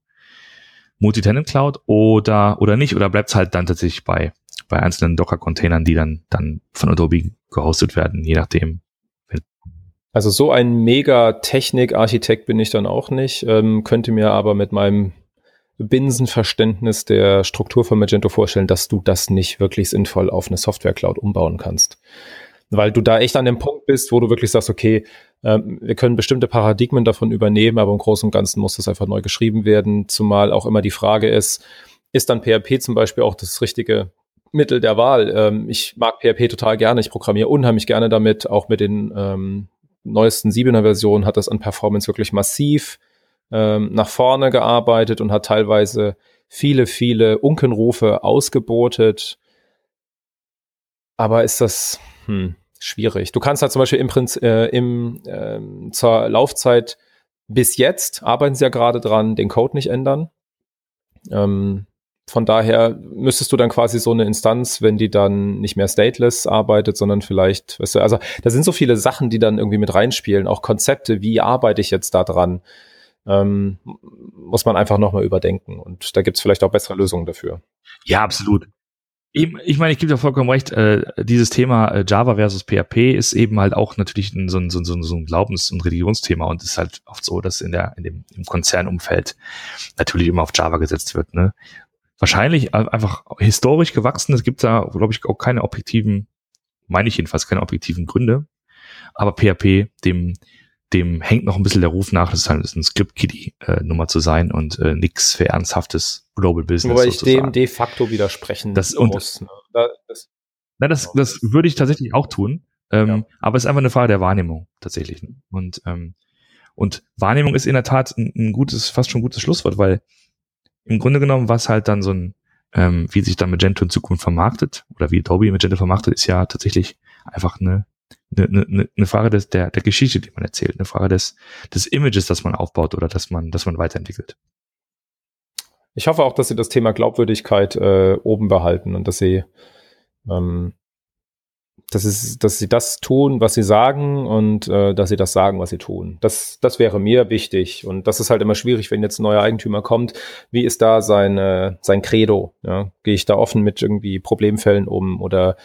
Multi-Tenant-Cloud oder, oder nicht? Oder bleibt es halt dann tatsächlich bei, bei einzelnen Docker-Containern, die dann, dann von Adobe gehostet werden, je nachdem. Also so ein mega Technik-Architekt bin ich dann auch nicht, ähm, könnte mir aber mit meinem Binsenverständnis der Struktur von Magento vorstellen, dass du das nicht wirklich sinnvoll auf eine Software-Cloud umbauen kannst. Weil du da echt an dem Punkt bist, wo du wirklich sagst, okay, ähm, wir können bestimmte Paradigmen davon übernehmen, aber im Großen und Ganzen muss das einfach neu geschrieben werden, zumal auch immer die Frage ist, ist dann PHP zum Beispiel auch das richtige Mittel der Wahl? Ähm, ich mag PHP total gerne, ich programmiere unheimlich gerne damit, auch mit den ähm, neuesten 7er Versionen hat das an Performance wirklich massiv ähm, nach vorne gearbeitet und hat teilweise viele, viele Unkenrufe ausgebotet. Aber ist das hm, schwierig? Du kannst halt zum Beispiel im Prinzip äh, im, ähm, zur Laufzeit bis jetzt arbeiten sie ja gerade dran, den Code nicht ändern. Ähm, von daher müsstest du dann quasi so eine Instanz, wenn die dann nicht mehr stateless arbeitet, sondern vielleicht, weißt du, also da sind so viele Sachen, die dann irgendwie mit reinspielen, auch Konzepte, wie arbeite ich jetzt da dran, ähm, muss man einfach nochmal überdenken. Und da gibt es vielleicht auch bessere Lösungen dafür. Ja, absolut. Ich, ich meine, ich gebe dir vollkommen recht, äh, dieses Thema äh, Java versus PHP ist eben halt auch natürlich ein, so, ein, so, ein, so ein Glaubens- und Religionsthema und ist halt oft so, dass in der in dem im Konzernumfeld natürlich immer auf Java gesetzt wird. Ne? Wahrscheinlich einfach historisch gewachsen. Es gibt da, glaube ich, auch keine objektiven, meine ich jedenfalls, keine objektiven Gründe. Aber PHP, dem dem hängt noch ein bisschen der Ruf nach, das ist halt ein Script-Kiddie-Nummer zu sein und äh, nichts für ernsthaftes Global Business. Wobei ich dem de facto widersprechen das, und, muss. Ne? Da, das, na, das, das würde ich tatsächlich auch tun. Ähm, ja. Aber es ist einfach eine Frage der Wahrnehmung tatsächlich. Ne? Und, ähm, und Wahrnehmung ist in der Tat ein, ein gutes, fast schon gutes Schlusswort, weil im Grunde genommen, was halt dann so ein, ähm, wie sich dann Magento in Zukunft vermarktet oder wie Adobe Magento vermarktet, ist ja tatsächlich einfach eine eine, eine, eine Frage des, der, der Geschichte, die man erzählt, eine Frage des, des Images, das man aufbaut oder dass man, dass man weiterentwickelt. Ich hoffe auch, dass sie das Thema Glaubwürdigkeit äh, oben behalten und dass sie, ähm, dass, es, dass sie das tun, was sie sagen und äh, dass sie das sagen, was sie tun. Das, das wäre mir wichtig. Und das ist halt immer schwierig, wenn jetzt ein neuer Eigentümer kommt. Wie ist da sein, sein Credo? Ja? Gehe ich da offen mit irgendwie Problemfällen um oder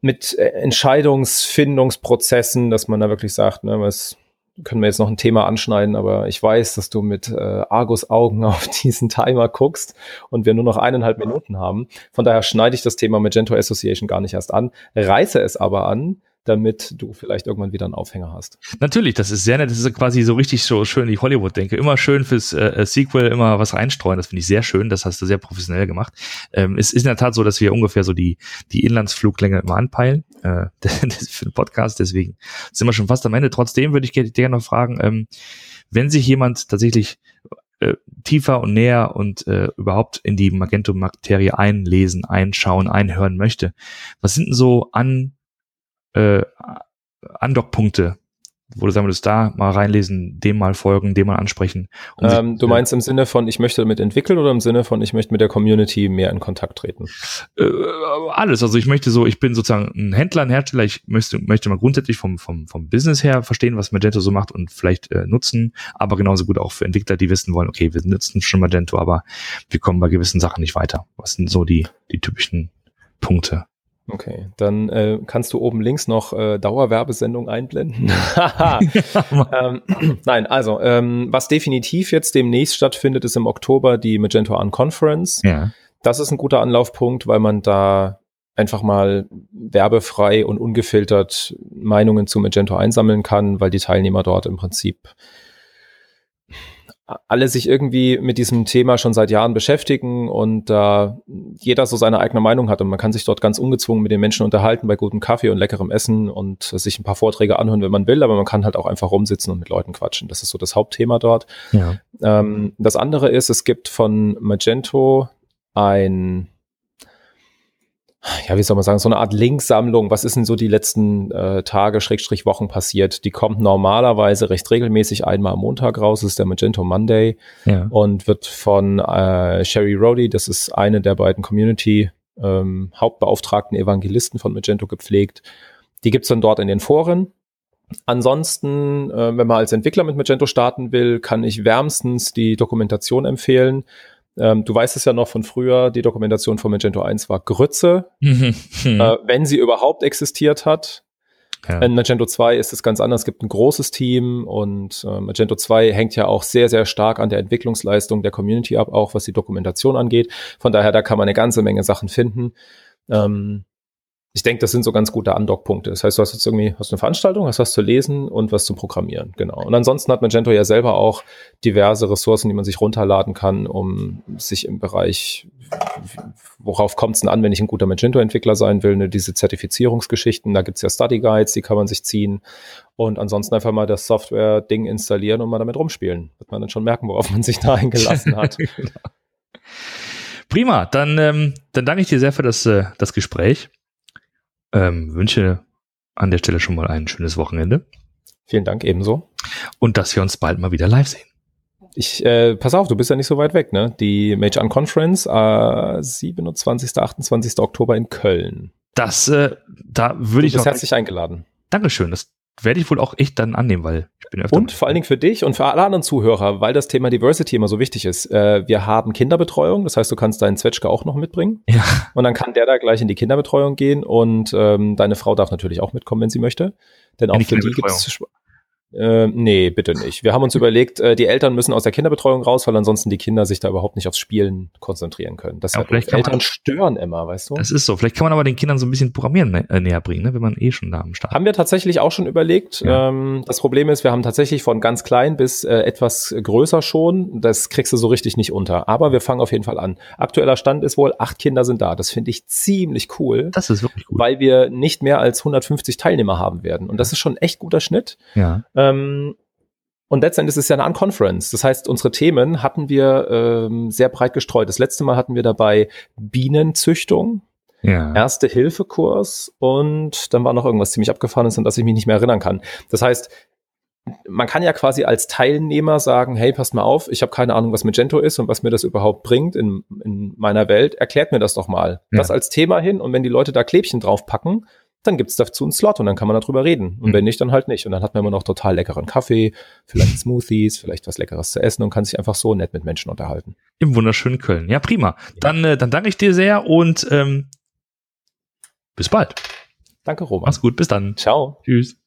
mit äh, Entscheidungsfindungsprozessen, dass man da wirklich sagt, ne, was können wir jetzt noch ein Thema anschneiden, aber ich weiß, dass du mit äh, Argus Augen (laughs) auf diesen Timer guckst und wir nur noch eineinhalb Minuten haben. Von daher schneide ich das Thema Magento Association gar nicht erst an, reiße es aber an, damit du vielleicht irgendwann wieder einen Aufhänger hast. Natürlich, das ist sehr nett. Das ist quasi so richtig so schön, wie ich Hollywood denke. Immer schön fürs äh, Sequel, immer was reinstreuen. Das finde ich sehr schön. Das hast du sehr professionell gemacht. Ähm, es ist in der Tat so, dass wir ungefähr so die, die Inlandsfluglänge immer anpeilen äh, (laughs) für den Podcast. Deswegen sind wir schon fast am Ende. Trotzdem würde ich gerne noch fragen, ähm, wenn sich jemand tatsächlich äh, tiefer und näher und äh, überhaupt in die Magento-Materie einlesen, einschauen, einhören möchte, was sind denn so an äh, Andockpunkte, wo du sagen würdest, da mal reinlesen, dem mal folgen, dem mal ansprechen. Um ähm, du meinst im Sinne von, ich möchte damit entwickeln oder im Sinne von, ich möchte mit der Community mehr in Kontakt treten? Äh, alles. Also ich möchte so, ich bin sozusagen ein Händler, ein Hersteller, ich möchte, möchte mal grundsätzlich vom, vom, vom Business her verstehen, was Magento so macht und vielleicht äh, nutzen, aber genauso gut auch für Entwickler, die wissen wollen, okay, wir nutzen schon Magento, aber wir kommen bei gewissen Sachen nicht weiter. Was sind so die, die typischen Punkte? Okay, dann äh, kannst du oben links noch äh, Dauerwerbesendung einblenden. (laughs) (laughs) ähm, (clears throat) nein, also ähm, was definitiv jetzt demnächst stattfindet, ist im Oktober die Magento Unconference. Ja. Das ist ein guter Anlaufpunkt, weil man da einfach mal werbefrei und ungefiltert Meinungen zu Magento einsammeln kann, weil die Teilnehmer dort im Prinzip alle sich irgendwie mit diesem Thema schon seit Jahren beschäftigen und da äh, jeder so seine eigene Meinung hat und man kann sich dort ganz ungezwungen mit den Menschen unterhalten bei gutem Kaffee und leckerem Essen und sich ein paar Vorträge anhören, wenn man will, aber man kann halt auch einfach rumsitzen und mit Leuten quatschen. Das ist so das Hauptthema dort. Ja. Ähm, das andere ist, es gibt von Magento ein ja, wie soll man sagen, so eine Art Linksammlung. Was ist denn so die letzten äh, Tage, Schrägstrich Wochen passiert? Die kommt normalerweise recht regelmäßig einmal am Montag raus. Das ist der Magento Monday ja. und wird von äh, Sherry Rody, das ist eine der beiden Community ähm, Hauptbeauftragten Evangelisten von Magento gepflegt. Die gibt's dann dort in den Foren. Ansonsten, äh, wenn man als Entwickler mit Magento starten will, kann ich wärmstens die Dokumentation empfehlen. Ähm, du weißt es ja noch von früher, die Dokumentation von Magento 1 war Grütze, mhm. äh, wenn sie überhaupt existiert hat. Ja. In Magento 2 ist es ganz anders. Es gibt ein großes Team und äh, Magento 2 hängt ja auch sehr, sehr stark an der Entwicklungsleistung der Community ab, auch was die Dokumentation angeht. Von daher, da kann man eine ganze Menge Sachen finden. Ähm, ich denke, das sind so ganz gute Undock-Punkte. Das heißt, du hast jetzt irgendwie hast eine Veranstaltung, hast was zu lesen und was zum Programmieren, genau. Und ansonsten hat Magento ja selber auch diverse Ressourcen, die man sich runterladen kann, um sich im Bereich, worauf kommt es denn an, wenn ich ein guter Magento-Entwickler sein will, ne, diese Zertifizierungsgeschichten, da gibt's ja Study Guides, die kann man sich ziehen. Und ansonsten einfach mal das Software-Ding installieren und mal damit rumspielen. Wird man dann schon merken, worauf man sich da eingelassen hat. (laughs) Prima, dann, ähm, dann danke ich dir sehr für das, äh, das Gespräch. Ähm, wünsche an der Stelle schon mal ein schönes Wochenende. Vielen Dank ebenso. Und dass wir uns bald mal wieder live sehen. Ich, äh, pass auf, du bist ja nicht so weit weg, ne? Die Major Conference, äh, 27. 28. Oktober in Köln. Das, äh, da würde ich. Du bist herzlich eingeladen. Dankeschön. Das werde ich wohl auch echt dann annehmen, weil ich bin öfter. Und vor allen Dingen für dich und für alle anderen Zuhörer, weil das Thema Diversity immer so wichtig ist. Äh, wir haben Kinderbetreuung, das heißt, du kannst deinen Zwetschge auch noch mitbringen. Ja. Und dann kann der da gleich in die Kinderbetreuung gehen und ähm, deine Frau darf natürlich auch mitkommen, wenn sie möchte. Denn auch für die gibt es äh, nee, bitte nicht. Wir haben uns überlegt, äh, die Eltern müssen aus der Kinderbetreuung raus, weil ansonsten die Kinder sich da überhaupt nicht aufs Spielen konzentrieren können. Das ja, vielleicht Eltern man, stören immer, weißt du? Das ist so. Vielleicht kann man aber den Kindern so ein bisschen Programmieren nä äh, näher bringen, ne? wenn man eh schon da am Start Haben wir tatsächlich auch schon überlegt. Ja. Ähm, das Problem ist, wir haben tatsächlich von ganz klein bis äh, etwas größer schon. Das kriegst du so richtig nicht unter. Aber wir fangen auf jeden Fall an. Aktueller Stand ist wohl, acht Kinder sind da. Das finde ich ziemlich cool. Das ist wirklich cool. Weil wir nicht mehr als 150 Teilnehmer haben werden. Und das ist schon echt guter Schnitt. Ja. Ähm, und letztendlich ist es ja eine Unconference. Das heißt, unsere Themen hatten wir ähm, sehr breit gestreut. Das letzte Mal hatten wir dabei Bienenzüchtung, ja. Erste-Hilfe-Kurs und dann war noch irgendwas ziemlich abgefahrenes, an das ich mich nicht mehr erinnern kann. Das heißt, man kann ja quasi als Teilnehmer sagen, hey, passt mal auf, ich habe keine Ahnung, was Magento ist und was mir das überhaupt bringt in, in meiner Welt. Erklärt mir das doch mal. Ja. Das als Thema hin und wenn die Leute da Klebchen draufpacken, dann gibt's dazu einen Slot und dann kann man darüber reden. Und mhm. wenn nicht, dann halt nicht. Und dann hat man immer noch total leckeren Kaffee, vielleicht Smoothies, vielleicht was Leckeres zu essen und kann sich einfach so nett mit Menschen unterhalten. Im wunderschönen Köln. Ja, prima. Ja. Dann, äh, dann danke ich dir sehr und ähm, bis bald. Danke, Roman. Mach's gut, bis dann. Ciao. Tschüss.